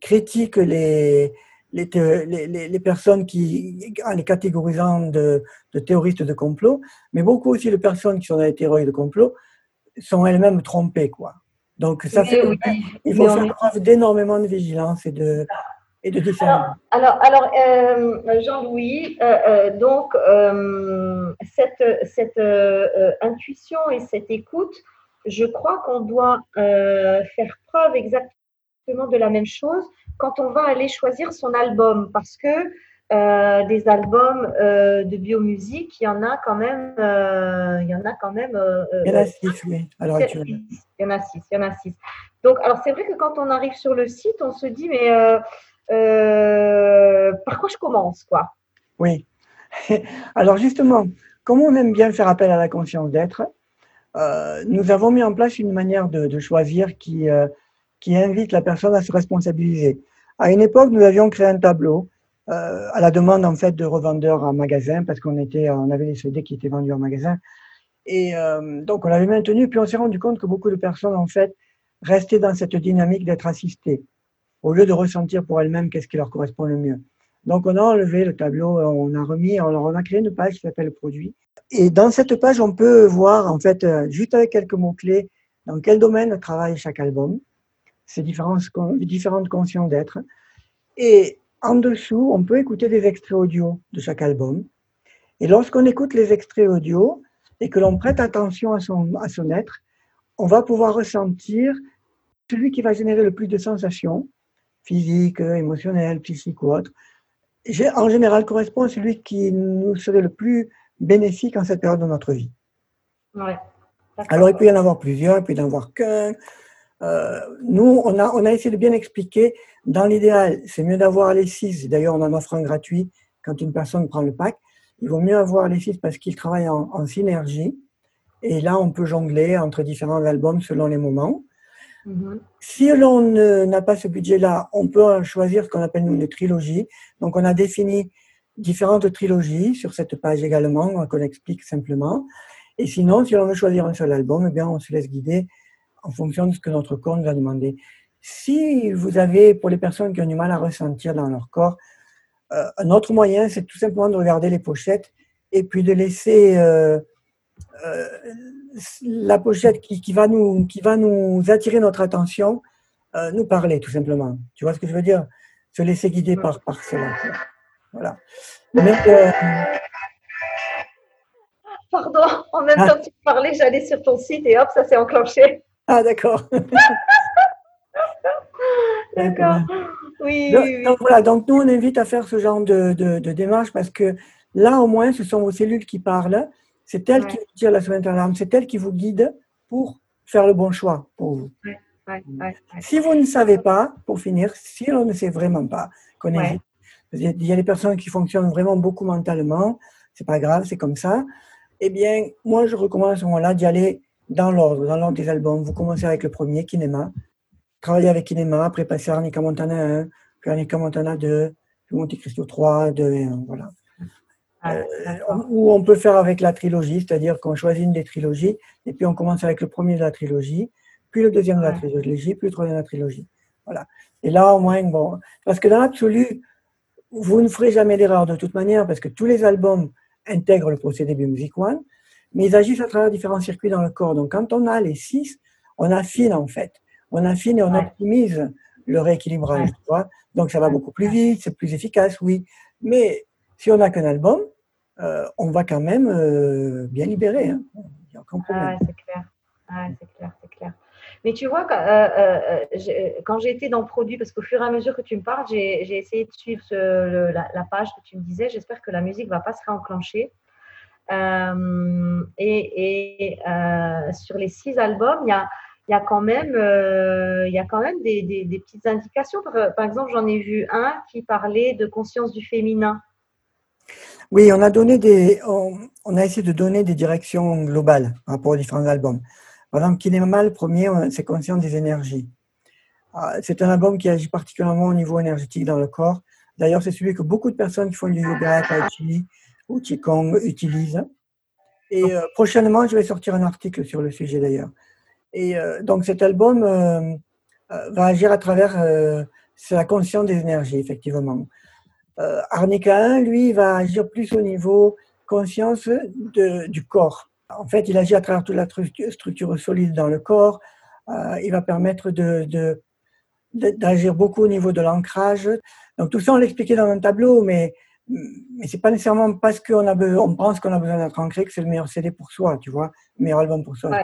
critiquent les, les, les, les, personnes qui, en les catégorisant de, de, théoristes de complot, mais beaucoup aussi de personnes qui sont dans les théories de complot sont elles-mêmes trompées. Quoi. Donc, ça fait, il faut faire preuve d'énormément de vigilance et de, et de Alors, alors, euh, Jean-Louis, euh, euh, donc, cette, cette intuition et cette écoute, je crois qu'on doit faire preuve exactement de la même chose quand on va aller choisir son album, parce que euh, des albums euh, de biomusique, il y en a quand même. il y en a quand même. il y en a six, oui, alors Il y en a six, il y en a six. Donc, alors c'est vrai que quand on arrive sur le site, on se dit, mais par quoi je commence, quoi? Oui. [LAUGHS] Alors justement, comme on aime bien faire appel à la conscience d'être, nous avons mis en place une manière de, de choisir qui, qui invite la personne à se responsabiliser. À une époque, nous avions créé un tableau euh, à la demande en fait de revendeurs en magasin parce qu'on était, on avait des CD qui étaient vendus en magasin. Et euh, donc on l'avait maintenu, puis on s'est rendu compte que beaucoup de personnes en fait restaient dans cette dynamique d'être assistées au lieu de ressentir pour elles-mêmes qu'est-ce qui leur correspond le mieux. Donc on a enlevé le tableau, on a remis, on a créé une page qui s'appelle produit. Et dans cette page, on peut voir en fait euh, juste avec quelques mots clés dans quel domaine travaille chaque album, ces différentes, différentes consciences d'être. Et en dessous, on peut écouter des extraits audio de chaque album. Et lorsqu'on écoute les extraits audio et que l'on prête attention à son, à son être, on va pouvoir ressentir celui qui va générer le plus de sensations, physiques, émotionnelles, psychiques ou autres. En général, correspond à celui qui nous serait le plus bénéfique en cette période de notre vie. Alors, il peut y en avoir plusieurs, il peut y en avoir qu'un, euh, nous, on a, on a essayé de bien expliquer. Dans l'idéal, c'est mieux d'avoir les six. D'ailleurs, on en offre un gratuit quand une personne prend le pack. Il vaut mieux avoir les six parce qu'ils travaillent en, synergie. Et là, on peut jongler entre différents albums selon les moments. Mm-hmm. Si l'on n'a pas ce budget-là, on peut choisir ce qu'on appelle une trilogie. Donc, on a défini différentes trilogies sur cette page également, qu'on explique simplement. Et sinon, si l'on veut choisir un seul album, eh bien, on se laisse guider en fonction de ce que notre corps nous a demandé. Si vous avez, pour les personnes qui ont du mal à ressentir dans leur corps, euh, un autre moyen, c'est tout simplement de regarder les pochettes et puis de laisser euh, euh, la pochette qui, va nous, attirer notre attention, nous parler tout simplement. Tu vois ce que je veux dire? Se laisser guider par cela. Voilà. Pardon, en même ah. temps que tu parlais, j'allais sur ton site et hop, ça s'est enclenché. Ah, d'accord. [LAUGHS] d'accord. Oui, donc, voilà, donc nous, on invite à faire ce genre de, de, démarche parce que là, au moins, ce sont vos cellules qui parlent. C'est elles qui vous tirent la sonnette d'alarme. C'est elles qui vous guident pour faire le bon choix pour vous. si vous ne savez pas, pour finir, si on ne sait vraiment pas, qu'on il y a des personnes qui fonctionnent vraiment beaucoup mentalement, c'est pas grave, c'est comme ça. Eh bien, moi, je recommande à ce moment-là d'y aller dans l'ordre, dans l'ordre des albums. Vous commencez avec le premier, Kinema. Travaillez avec Kinema, après passer à Arnica Montana 1, puis Arnica Montana 2, puis Monte Cristo 3, 2 et 1. Voilà. Ah, euh, ou on peut faire avec la trilogie, c'est-à-dire qu'on choisit une des trilogies, et puis on commence avec le premier de la trilogie, puis le deuxième de la trilogie, puis le troisième de la trilogie. Voilà. Et là, au moins, bon, parce que dans l'absolu, vous ne ferez jamais d'erreur de toute manière, parce que tous les albums intègrent le procédé Music One, mais ils agissent à travers différents circuits dans le corps. Donc, quand on a les six, on affine en fait. On affine et on optimise le rééquilibrage. Donc, ça va beaucoup plus vite, c'est plus efficace, oui. Mais si on n'a qu'un album, euh, on va quand même euh, bien libérer. Hein. Ah, c'est clair. Ah, c'est clair, c'est clair. Mais tu vois, euh, quand j'ai été dans produit, parce qu'au fur et à mesure que tu me parles, j'ai essayé de suivre la, page que tu me disais. J'espère que la musique ne va pas se réenclencher. Euh, et, euh, sur les six albums, il y a, quand même, euh, y a quand même des, petites indications. Par, exemple, j'en ai vu un qui parlait de conscience du féminin. Oui, on a donné des, on, a essayé de donner des directions globales par rapport aux différents albums. Exemple, Kinema, le premier, c'est conscience des énergies. Ah, c'est un album qui agit particulièrement au niveau énergétique dans le corps. D'ailleurs, c'est celui que beaucoup de personnes qui font du yoga, tai chi, ou Qigong utilise. Et euh, prochainement, je vais sortir un article sur le sujet d'ailleurs. Et euh, donc cet album euh, va agir à travers la conscience des énergies, effectivement. Arnica 1, lui, va agir plus au niveau conscience du corps. En fait, il agit à travers toute la structure solide dans le corps. il va permettre de, d'agir beaucoup au niveau de l'ancrage. Donc tout ça, on l'expliquait dans un tableau, mais mais c'est pas nécessairement parce qu'on on pense qu'on a besoin d'être ancré que c'est le meilleur CD pour soi, tu vois, le meilleur album pour soi.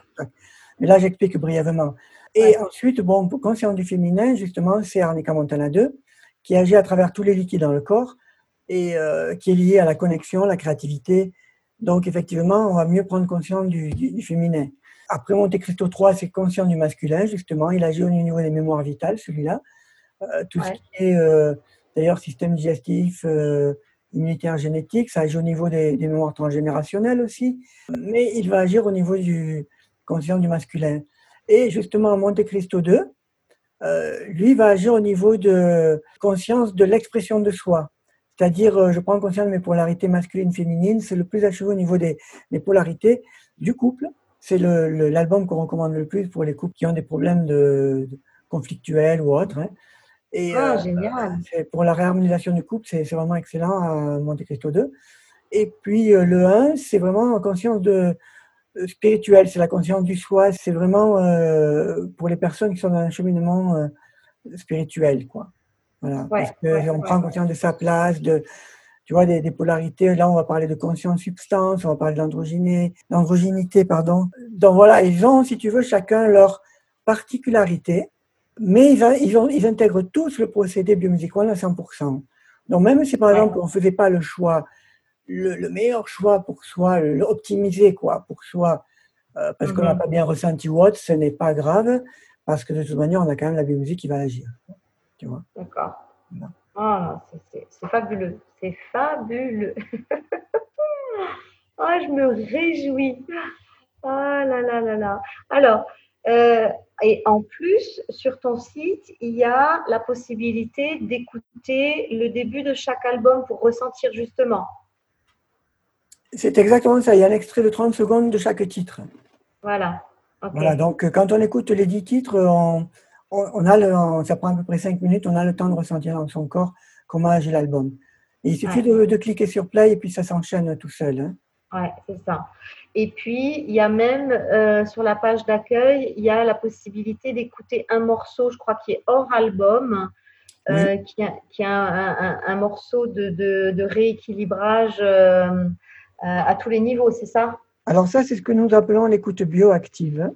Mais là, j'explique brièvement. Et ensuite, bon, conscient du féminin, justement, c'est Arnica Montana 2, qui agit à travers tous les liquides dans le corps et qui est lié à la connexion, la créativité. Donc, effectivement, on va mieux prendre conscience du, du, féminin. Après Monte Cristo 3, c'est conscient du masculin, justement. Il agit au niveau des mémoires vitales, celui-là. tout ce qui est, d'ailleurs, système digestif, immunitaire génétique, ça agit au niveau des, mémoires transgénérationnelles aussi, mais il va agir au niveau du conscient du masculin. Et justement, Monte Cristo 2, euh, lui va agir au niveau de conscience de l'expression de soi. C'est-à-dire, euh, je prends conscience de mes polarités masculines, féminines, c'est le plus achevé au niveau des, polarités du couple. C'est l'album qu'on recommande le plus pour les couples qui ont des problèmes de, conflictuels ou autres. Hein. Et, ah, euh, génial. Pour la réharmonisation du couple, c'est vraiment excellent à Monte Cristo 2. Et puis euh, le 1, c'est vraiment conscience de euh, spirituelle, c'est la conscience du soi, c'est vraiment pour les personnes qui sont dans un cheminement spirituel, quoi. Voilà. Parce qu'on prend conscience de sa place, de, tu vois, des, polarités. Là, on va parler de conscience-substance, on va parler d'androgynité, pardon. Donc voilà, ils ont, si tu veux, chacun leur particularité mais ils, intègrent tous le procédé biomusical à 100%. Donc même si par exemple on ne faisait pas le choix, le, meilleur choix pour soi, l'optimiser quoi, pour soi, euh, parce qu'on n'a mhm. pas bien ressenti ou autre, ce n'est pas grave, parce que de toute manière on a quand même la biomusique qui va agir. Tu vois D'accord. Ah, c'est fabuleux, c'est fabuleux. [LAUGHS] ah, je me réjouis. Ah là là là là. Alors, euh, et en plus, sur ton site, il y a la possibilité d'écouter le début de chaque album pour ressentir justement. C'est exactement ça. Il y a un extrait de 30 secondes de chaque titre. Voilà. Voilà. Donc, quand on écoute les 10 titres, on, on, a le, ça prend à peu près 5 minutes, on a le temps de ressentir dans son corps comment agit l'album. Il suffit de, cliquer sur play et puis ça s'enchaîne tout seul. Hein. Ouais, c'est ça. Et puis, il y a même euh, sur la page d'accueil, il y a la possibilité d'écouter un morceau, je crois, qui est hors album, euh, qui a, qui a un, morceau de, de, rééquilibrage euh, à tous les niveaux, c'est ça? Alors ça, c'est ce que nous appelons l'écoute bioactive.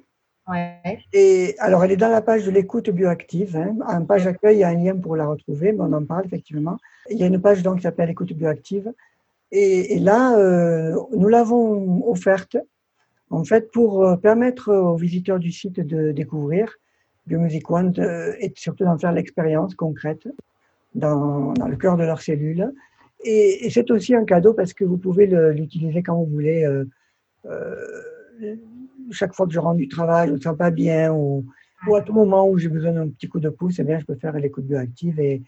Et alors, elle est dans la page de l'écoute bioactive. Hein. En page d'accueil, il y a un lien pour la retrouver, mais on en parle effectivement. Il y a une page donc qui s'appelle l'écoute bioactive. Et, là, euh, nous l'avons offerte, en fait, pour euh, permettre aux visiteurs du site de découvrir Biomusic One euh, et surtout d'en faire l'expérience concrète dans, le cœur de leur cellule. Et, c'est aussi un cadeau parce que vous pouvez l'utiliser quand vous voulez. Chaque fois que je rentre du travail, je ne me sens pas bien, ou, à tout moment où j'ai besoin d'un petit coup de pouce, eh bien, je peux faire l'écoute bioactive et,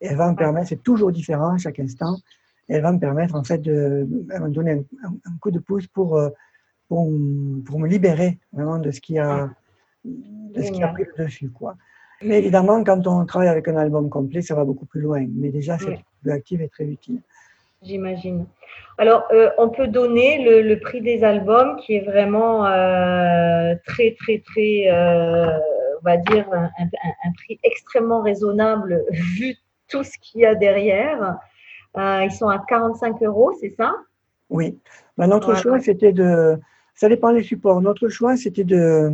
et elle va me permettre, c'est toujours différent à chaque instant, elle va me permettre en fait de, me donner un, coup de pouce pour, euh, pour, pour, me libérer vraiment de ce qui a, de ce qui a pris le dessus. Quoi. Mais évidemment, quand on travaille avec un album complet, ça va beaucoup plus loin. Mais déjà, c'est plus actif et très utile. J'imagine. Alors, euh, on peut donner le, le, prix des albums qui est vraiment euh, très, très, très, on va dire, un, un, prix extrêmement raisonnable [LAUGHS] vu tout ce qu'il y a derrière. Euh, ils sont à 45 euros, c'est ça? Oui. Ben, notre choix, c'était de. Ça dépend des supports. Notre choix, c'était de,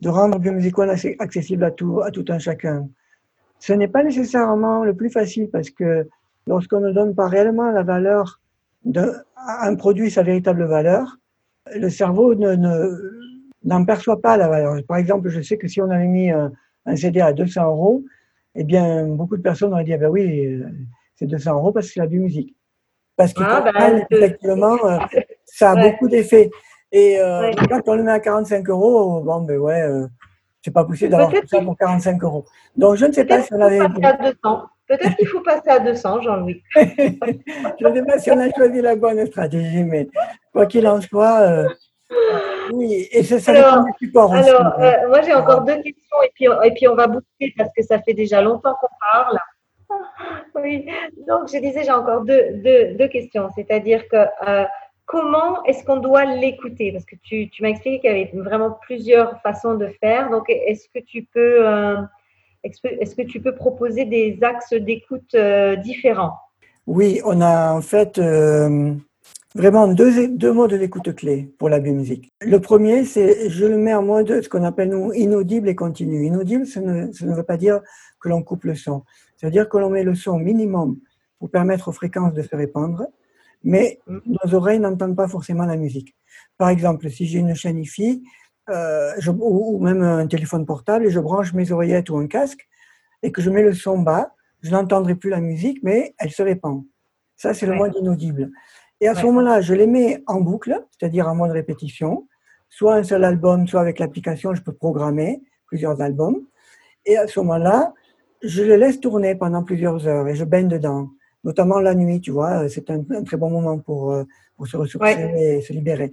de rendre Biomusic One accessible à tout, à tout un chacun. Ce n'est pas nécessairement le plus facile parce que lorsqu'on ne donne pas réellement la valeur d'un produit, sa véritable valeur, le cerveau n'en perçoit pas la valeur. Par exemple, je sais que si on avait mis un, CD à 200 euros, eh bien, beaucoup de personnes auraient dit, ah ben oui, c'est 200 euros parce que c'est la du musique. Parce que ah, bah, effectivement, euh, [LAUGHS] ça a beaucoup d'effets. Et euh, quand on le met à 45 euros, bon, ben ouais, euh, c'est pas possible d'avoir tout ça pour 45 euros. Donc, je ne sais pas si on avait. Peut-être qu'il faut passer à 200, Jean-Louis. [LAUGHS] je ne sais pas si on a choisi la bonne stratégie, mais quoi qu'il en soit, oui, et ça, ça alors, support Alors, moi, j'ai encore deux questions et puis, et puis on va boucler parce que ça fait déjà longtemps qu'on parle. [LAUGHS] Oui, donc je disais, j'ai encore deux, deux, questions. C'est-à-dire que euh, comment est-ce qu'on doit l'écouter? Parce que tu, tu m'as expliqué qu'il y avait vraiment plusieurs façons de faire. Donc, est-ce que tu peux, euh, est-ce que tu peux proposer des axes d'écoute euh, différents? Oui, on a en fait vraiment deux, deux modes d'écoute clés pour la biomusique. Le premier, c'est je le mets en mode ce qu'on appelle nous inaudible et continu. Inaudible, ça ne, ça ne veut pas dire que l'on coupe le son. C'est-à-dire que l'on met le son minimum pour permettre aux fréquences de se répandre, mais mm. nos oreilles n'entendent pas forcément la musique. Par exemple, si j'ai une chaîne IFI euh, ou même un téléphone portable et je branche mes oreillettes ou un casque et que je mets le son bas, je n'entendrai plus la musique, mais elle se répand. Ça, c'est le mode inaudible. Et à ce moment-là, je les mets en boucle, c'est-à-dire en mode répétition, soit un seul album, soit avec l'application, je peux programmer plusieurs albums. Et à ce moment-là, je les laisse tourner pendant plusieurs heures et je baigne dedans, notamment la nuit, tu vois, c'est un, très bon moment pour, euh, pour se ressourcer et se libérer.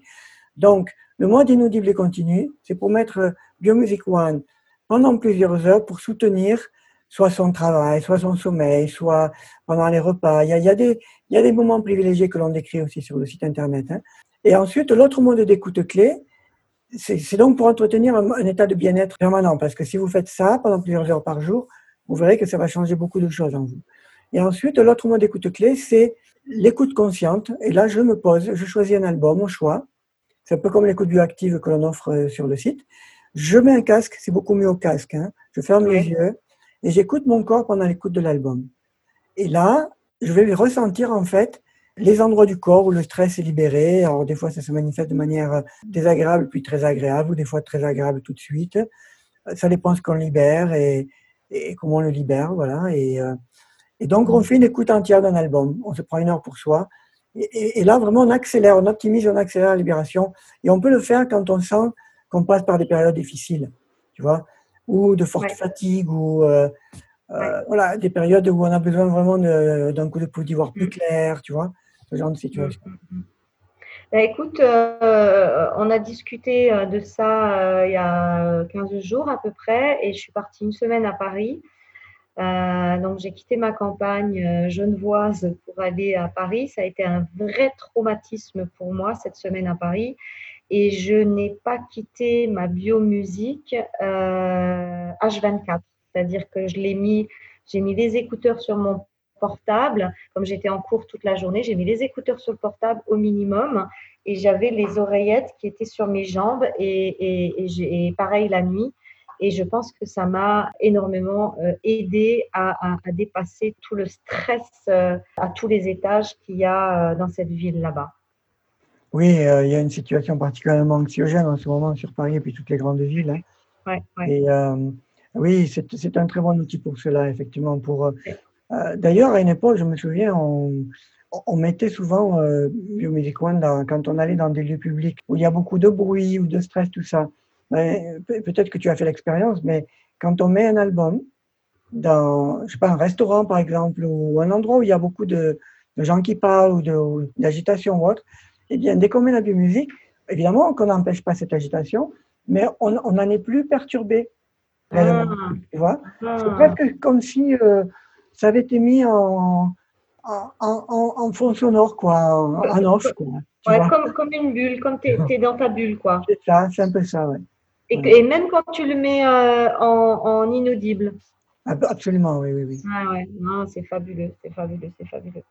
Donc, le mode inaudible et continu, c'est pour mettre Biomusic One pendant plusieurs heures pour soutenir soit son travail, soit son sommeil, soit pendant les repas. Il y a, des, moments privilégiés que l'on décrit aussi sur le site Internet. Hein. Et ensuite, l'autre mode d'écoute clé, c'est donc pour entretenir un, état de bien-être permanent. Parce que si vous faites ça pendant plusieurs heures par jour, vous verrez que ça va changer beaucoup de choses en vous. Et ensuite, l'autre mode d'écoute clé, c'est l'écoute consciente. Et là, je me pose, je choisis un album au choix. C'est un peu comme l'écoute bioactive que l'on offre euh, sur le site. Je mets un casque, c'est beaucoup mieux au casque. Hein. Je ferme les yeux et j'écoute mon corps pendant l'écoute de l'album. Et là, je vais ressentir en fait les endroits du corps où le stress est libéré. Alors des fois, ça se manifeste de manière désagréable puis très agréable, ou des fois très agréable tout de suite. Ça dépend ce qu'on libère et, comment on le libère, voilà. Et, euh, et, donc on fait une écoute entière d'un album. On se prend une heure pour soi. Et, et, là, vraiment, on accélère, on optimise, on accélère la libération. Et on peut le faire quand on sent qu'on passe par des périodes difficiles, tu vois ou de forte fatigue, ou euh, euh, voilà, des périodes où on a besoin vraiment d'un coup de pouls d'y voir plus mm. clair, tu vois, ce genre de situation. Mm, mm, bah, écoute, euh, on a discuté de ça il y a 15 jours à peu près, et je suis partie une semaine à Paris. Donc j'ai quitté ma campagne genevoise pour aller à Paris. Ça a été un vrai traumatisme pour moi cette semaine à Paris et je n'ai pas quitté ma biomusique euh, H24. C'est-à-dire que je l'ai mis, j'ai mis les écouteurs sur mon portable, comme j'étais en cours toute la journée, j'ai mis les écouteurs sur le portable au minimum et j'avais les oreillettes qui étaient sur mes jambes et, et, pareil la nuit. Et je pense que ça m'a énormément euh, aidé à, à, dépasser tout le stress euh, à tous les étages qu'il y a euh, dans cette ville là-bas. Oui, euh, il y a une situation particulièrement anxiogène en ce moment sur Paris et puis toutes les grandes villes. Hein. Ouais, ouais. Et euh, oui, c'est un très bon outil pour cela, effectivement. Pour, euh, D'ailleurs, à une époque, je me souviens, on, on mettait souvent euh, Biomusic One quand on allait dans des lieux publics où il y a beaucoup de bruit ou de stress, tout ça. Peut-être que tu as fait l'expérience, mais quand on met un album dans, je sais pas, un restaurant par exemple, ou un endroit où il y a beaucoup de, de gens qui parlent ou d'agitation ou autre, eh bien, dès qu'on met la musique, évidemment qu'on n'empêche pas cette agitation, mais on n'en est plus perturbé. Ah. tu vois ah. C'est presque comme si euh, ça avait été mis en, en, en, fond sonore, quoi, en, off. Quoi, ouais, comme, comme, une bulle, comme tu es, dans ta bulle. quoi. C'est ça, c'est un peu ça, ouais. Et, et, même quand tu le mets euh, en, inaudible. Absolument, oui, oui, oui. Ah ouais, non, c'est fabuleux, c'est fabuleux, c'est fabuleux.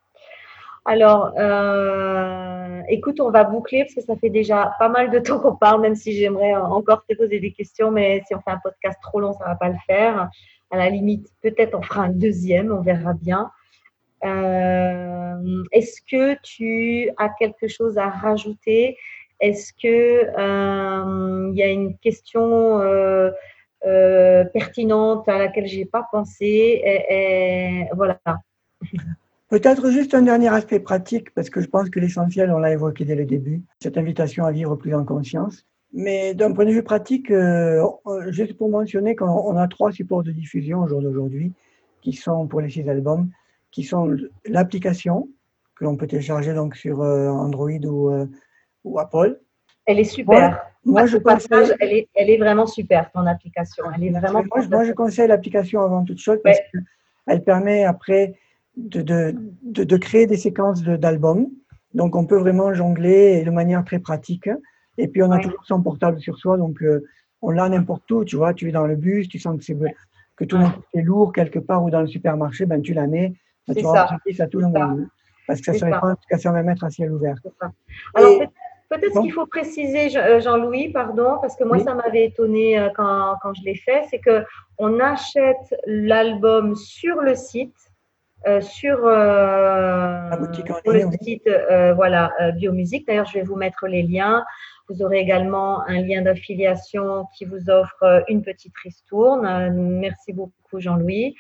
Alors, euh, écoute, on va boucler parce que ça fait déjà pas mal de temps qu'on parle, même si j'aimerais encore te poser des questions, mais si on fait un podcast trop long, ça ne va pas le faire. À la limite, peut-être on fera un deuxième, on verra bien. Euh, est-ce que tu as quelque chose à rajouter Est-ce que euh, il y a une question pertinente à laquelle j'ai pas pensé? Voilà. Peut-être juste un dernier aspect pratique, parce que je pense que l'essentiel, on l'a évoqué dès le début, cette invitation à vivre plus en conscience. Mais d'un point de vue pratique, euh, juste pour mentionner qu'on a trois supports de diffusion au jour d'aujourd'hui, qui sont pour les six albums, qui sont l'application, que l'on peut télécharger donc sur euh, Android ou, ou Apple. Elle est super. Moi, je conseille... elle, est, elle est vraiment super, ton application. Elle est vraiment moi, moi, je conseille l'application avant toute chose parce qu'elle permet après de, de, de, créer des séquences d'albums. Donc, on peut vraiment jongler de manière très pratique. Et puis, on a toujours son portable sur soi. Donc, euh, on l'a n'importe où. Tu vois, tu es dans le bus, tu sens que, c'est, que tout est lourd quelque part ou dans le supermarché, ben, tu la mets. Ben, tu ça. à tout le monde. Parce que ça serait pas en 20 mètres à ciel ouvert. Alors, peut-être qu'il faut préciser, euh, Jean-Louis, pardon, parce que moi, ça m'avait étonné euh, quand, quand je l'ai fait, c'est qu'on achète l'album sur le site sur, le site voilà, Biomusique. D'ailleurs, je vais vous mettre les liens. Vous aurez également un lien d'affiliation qui vous offre une petite ristourne. Merci beaucoup, Jean-Louis.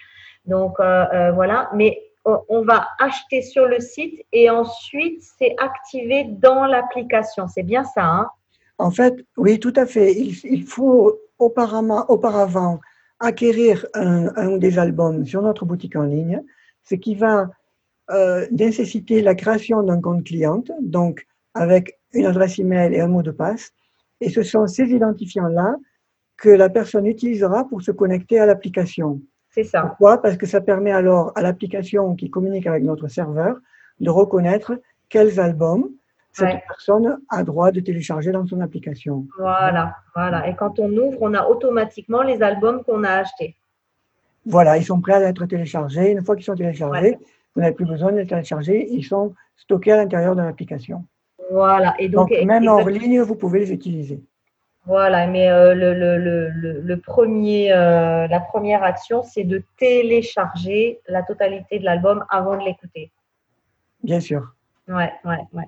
Donc, voilà. Mais on va acheter sur le site et ensuite c'est activé dans l'application. C'est bien ça, hein? En fait, oui, tout à fait. Il, faut auparavant, acquérir un, ou des albums sur notre boutique en ligne, ce qui va euh, nécessiter la création d'un compte client, donc avec une adresse email et un mot de passe. Et ce sont ces identifiants-là que la personne utilisera pour se connecter à l'application. C'est ça. Pourquoi? Parce que ça permet alors à l'application qui communique avec notre serveur de reconnaître quels albums cette personne a droit de télécharger dans son application. Voilà, voilà. Et quand on ouvre, on a automatiquement les albums qu'on a achetés. Voilà, ils sont prêts à être téléchargés. Une fois qu'ils sont téléchargés, vous n'avez plus besoin de les télécharger. Ils sont stockés à l'intérieur de l'application. Voilà. Et donc, même en ligne, vous pouvez les utiliser. Voilà, mais euh, le, premier, euh, la première action, c'est de télécharger la totalité de l'album avant de l'écouter. Bien sûr. Ouais, ouais, ouais.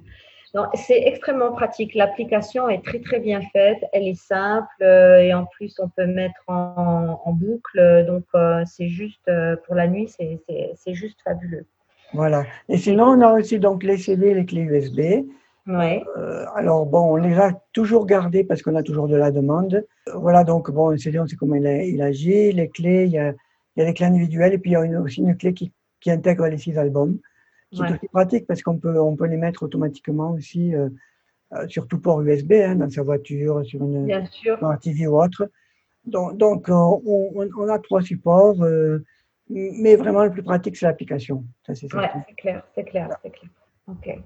C'est extrêmement pratique. L'application est très, très bien faite. Elle est simple euh, et en plus, on peut mettre en, en boucle. Donc, c'est juste pour la nuit, c'est juste fabuleux. Voilà. Et sinon, on a aussi donc les CD, les clés USB. Ouais. Euh, alors, bon, on les a toujours gardés parce qu'on a toujours de la demande. Voilà, donc, bon, un CD, on sait comment il, agit. Les clés, il y, a, il y a les clés individuelles et puis il y a aussi une clé qui, qui intègre les six albums, qui est aussi pratique parce qu'on peut, on peut les mettre automatiquement aussi euh, euh, sur tout port USB, hein, dans sa voiture, sur une TV ou autre. Donc, donc on, on, a trois supports, mais vraiment le plus pratique, c'est l'application. Ça, c'est clair, c'est clair, c'est clair. Ok.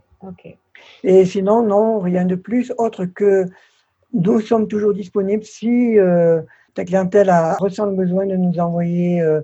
Et sinon, non, rien de plus, autre que nous sommes toujours disponibles si euh, ta clientèle a, ressent le besoin de nous envoyer, euh,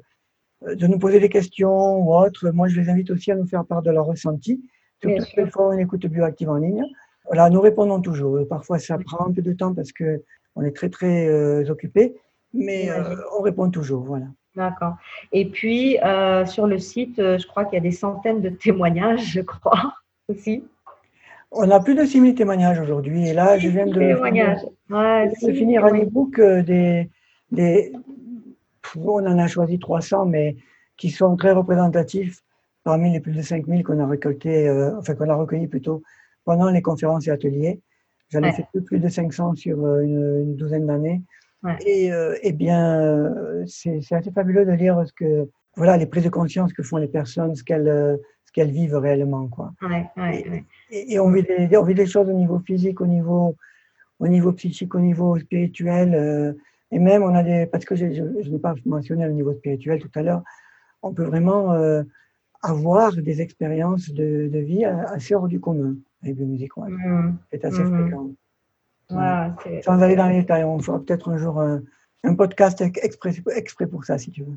de nous poser des questions ou autre. Moi, je les invite aussi à nous faire part de leur ressenti, surtout qu'ils font une écoute bioactive en ligne. Voilà, nous répondons toujours. Parfois, ça prend un peu de temps parce que on est très, très euh, occupé, mais on répond toujours. Voilà. D'accord. Et puis, sur le site, je crois qu'il y a des centaines de témoignages, je crois, aussi. On a plus de 6000 témoignages aujourd'hui. Et là, je viens de, finir, un e-book euh, des, des, On en a choisi 300, mais qui sont très représentatifs parmi les plus de 5000 qu'on a récoltés, euh, enfin qu'on a recueillis plutôt pendant les conférences et ateliers. J'en ai fait plus de 500 sur euh, une, douzaine d'années. Et eh bien, c'est assez fabuleux de lire ce que, voilà, les prises de conscience que font les personnes, ce qu'elles qu'elles vivent réellement. Quoi. et, on, vit des, on vit des choses au niveau physique, au niveau, au niveau psychique, au niveau spirituel. Euh, et même, on a des. Parce que je, n'ai pas mentionné le niveau spirituel tout à l'heure, on peut vraiment euh, avoir des expériences de, de, vie assez hors du commun avec la musique. Mmh. C'est assez mmh. fréquent. Sans aller dans les détails, on fera peut-être un jour un, un podcast exprès, exprès pour ça, si tu veux.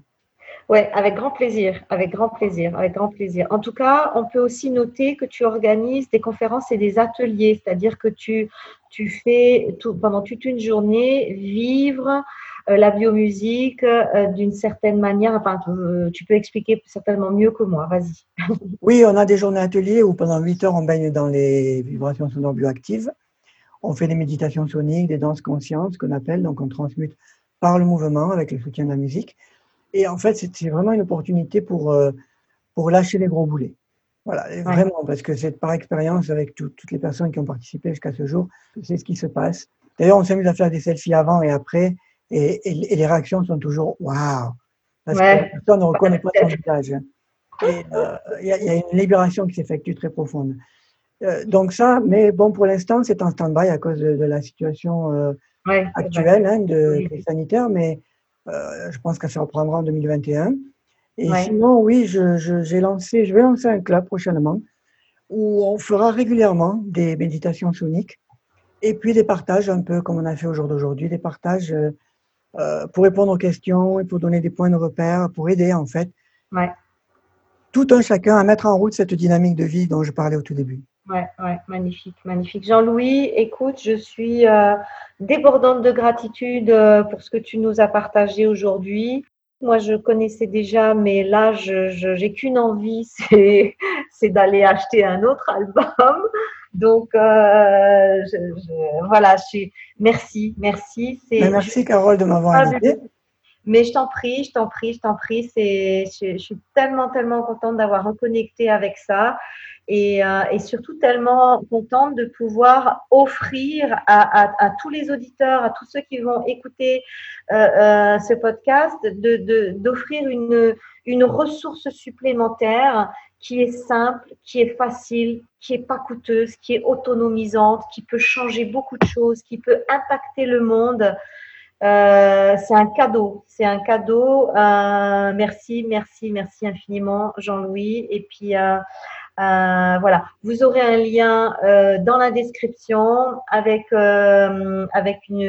Oui, avec grand plaisir, avec grand plaisir, avec grand plaisir. En tout cas, on peut aussi noter que tu organises des conférences et des ateliers, c'est-à-dire que tu, tu fais pendant toute une journée vivre euh, la biomusique euh, d'une certaine manière. Enfin, euh, tu peux expliquer certainement mieux que moi. Vas-y. [LAUGHS] Oui, on a des journées ateliers où pendant 8 heures, on baigne dans les vibrations sonores bioactives. On fait des méditations soniques, des danses conscientes, qu'on appelle, donc on transmute par le mouvement avec le soutien de la musique. Et en fait, c'est vraiment une opportunité pour, euh, pour lâcher les gros boulets. Voilà, vraiment, parce que c'est par expérience avec toutes les personnes qui ont participé jusqu'à ce jour, c'est ce qui se passe. D'ailleurs, on s'amuse à faire des selfies avant et après, et, les réactions sont toujours waouh, parce que la personne ne reconnaît pas son visage. Euh, il y, a une libération qui s'effectue très profonde. Euh, donc ça, mais bon, pour l'instant, c'est en stand-by à cause de, la situation actuelle hein, de, sanitaire, mais euh, je pense que ça reprendra en 2021. Et sinon, oui, je, lancé, je vais lancer un club prochainement où on fera régulièrement des méditations soniques et puis des partages, un peu comme on a fait au jour d'aujourd'hui, des partages euh, euh, pour répondre aux questions et pour donner des points de repère, pour aider en fait tout un chacun à mettre en route cette dynamique de vie dont je parlais au tout début. Ouais, ouais, magnifique, magnifique. Jean-Louis, écoute, je suis euh, débordante de gratitude euh, pour ce que tu nous as partagé aujourd'hui. Moi, je connaissais déjà, mais là, je n'ai qu'une envie, [LAUGHS] c'est d'aller acheter un autre album. Donc, euh, voilà, je suis, merci, merci. merci, Carole, de m'avoir invité. Mais je t'en prie, je t'en prie, je t'en prie. Je, je suis tellement, tellement contente d'avoir reconnecté avec ça. Euh, et, surtout tellement contente de pouvoir offrir à, tous les auditeurs, à tous ceux qui vont écouter euh, euh, ce podcast, d'offrir de, une, une ressource supplémentaire qui est simple, qui est facile, qui est pas coûteuse, qui est autonomisante, qui peut changer beaucoup de choses, qui peut impacter le monde. c'est un cadeau, c'est un cadeau. merci, merci, merci infiniment, Jean-Louis. Et puis, euh, voilà, vous aurez un lien euh, dans la description avec, euh, avec une,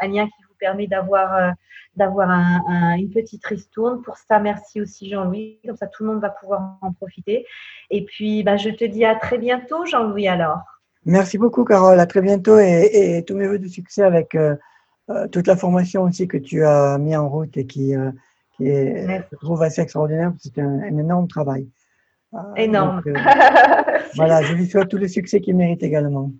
un lien qui vous permet d'avoir d'avoir un, une petite ristourne. Pour ça, merci aussi Jean-Louis. Comme ça, tout le monde va pouvoir en profiter. Et puis, bah, je te dis à très bientôt, Jean-Louis, alors. Merci beaucoup, Carole. À très bientôt et, et tous mes voeux de succès avec toute la formation aussi que tu as mis en route et qui, qui est, je trouve assez extraordinaire. C'est un, un énorme travail. Ah, Énorme. Euh, [LAUGHS] voilà, je lui souhaite tous les succès qu'il mérite également.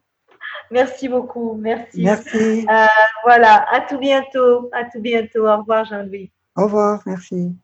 Merci beaucoup, merci. Merci. Euh, voilà, à tout bientôt, à tout bientôt. Au revoir Jean-Louis. Au revoir, merci.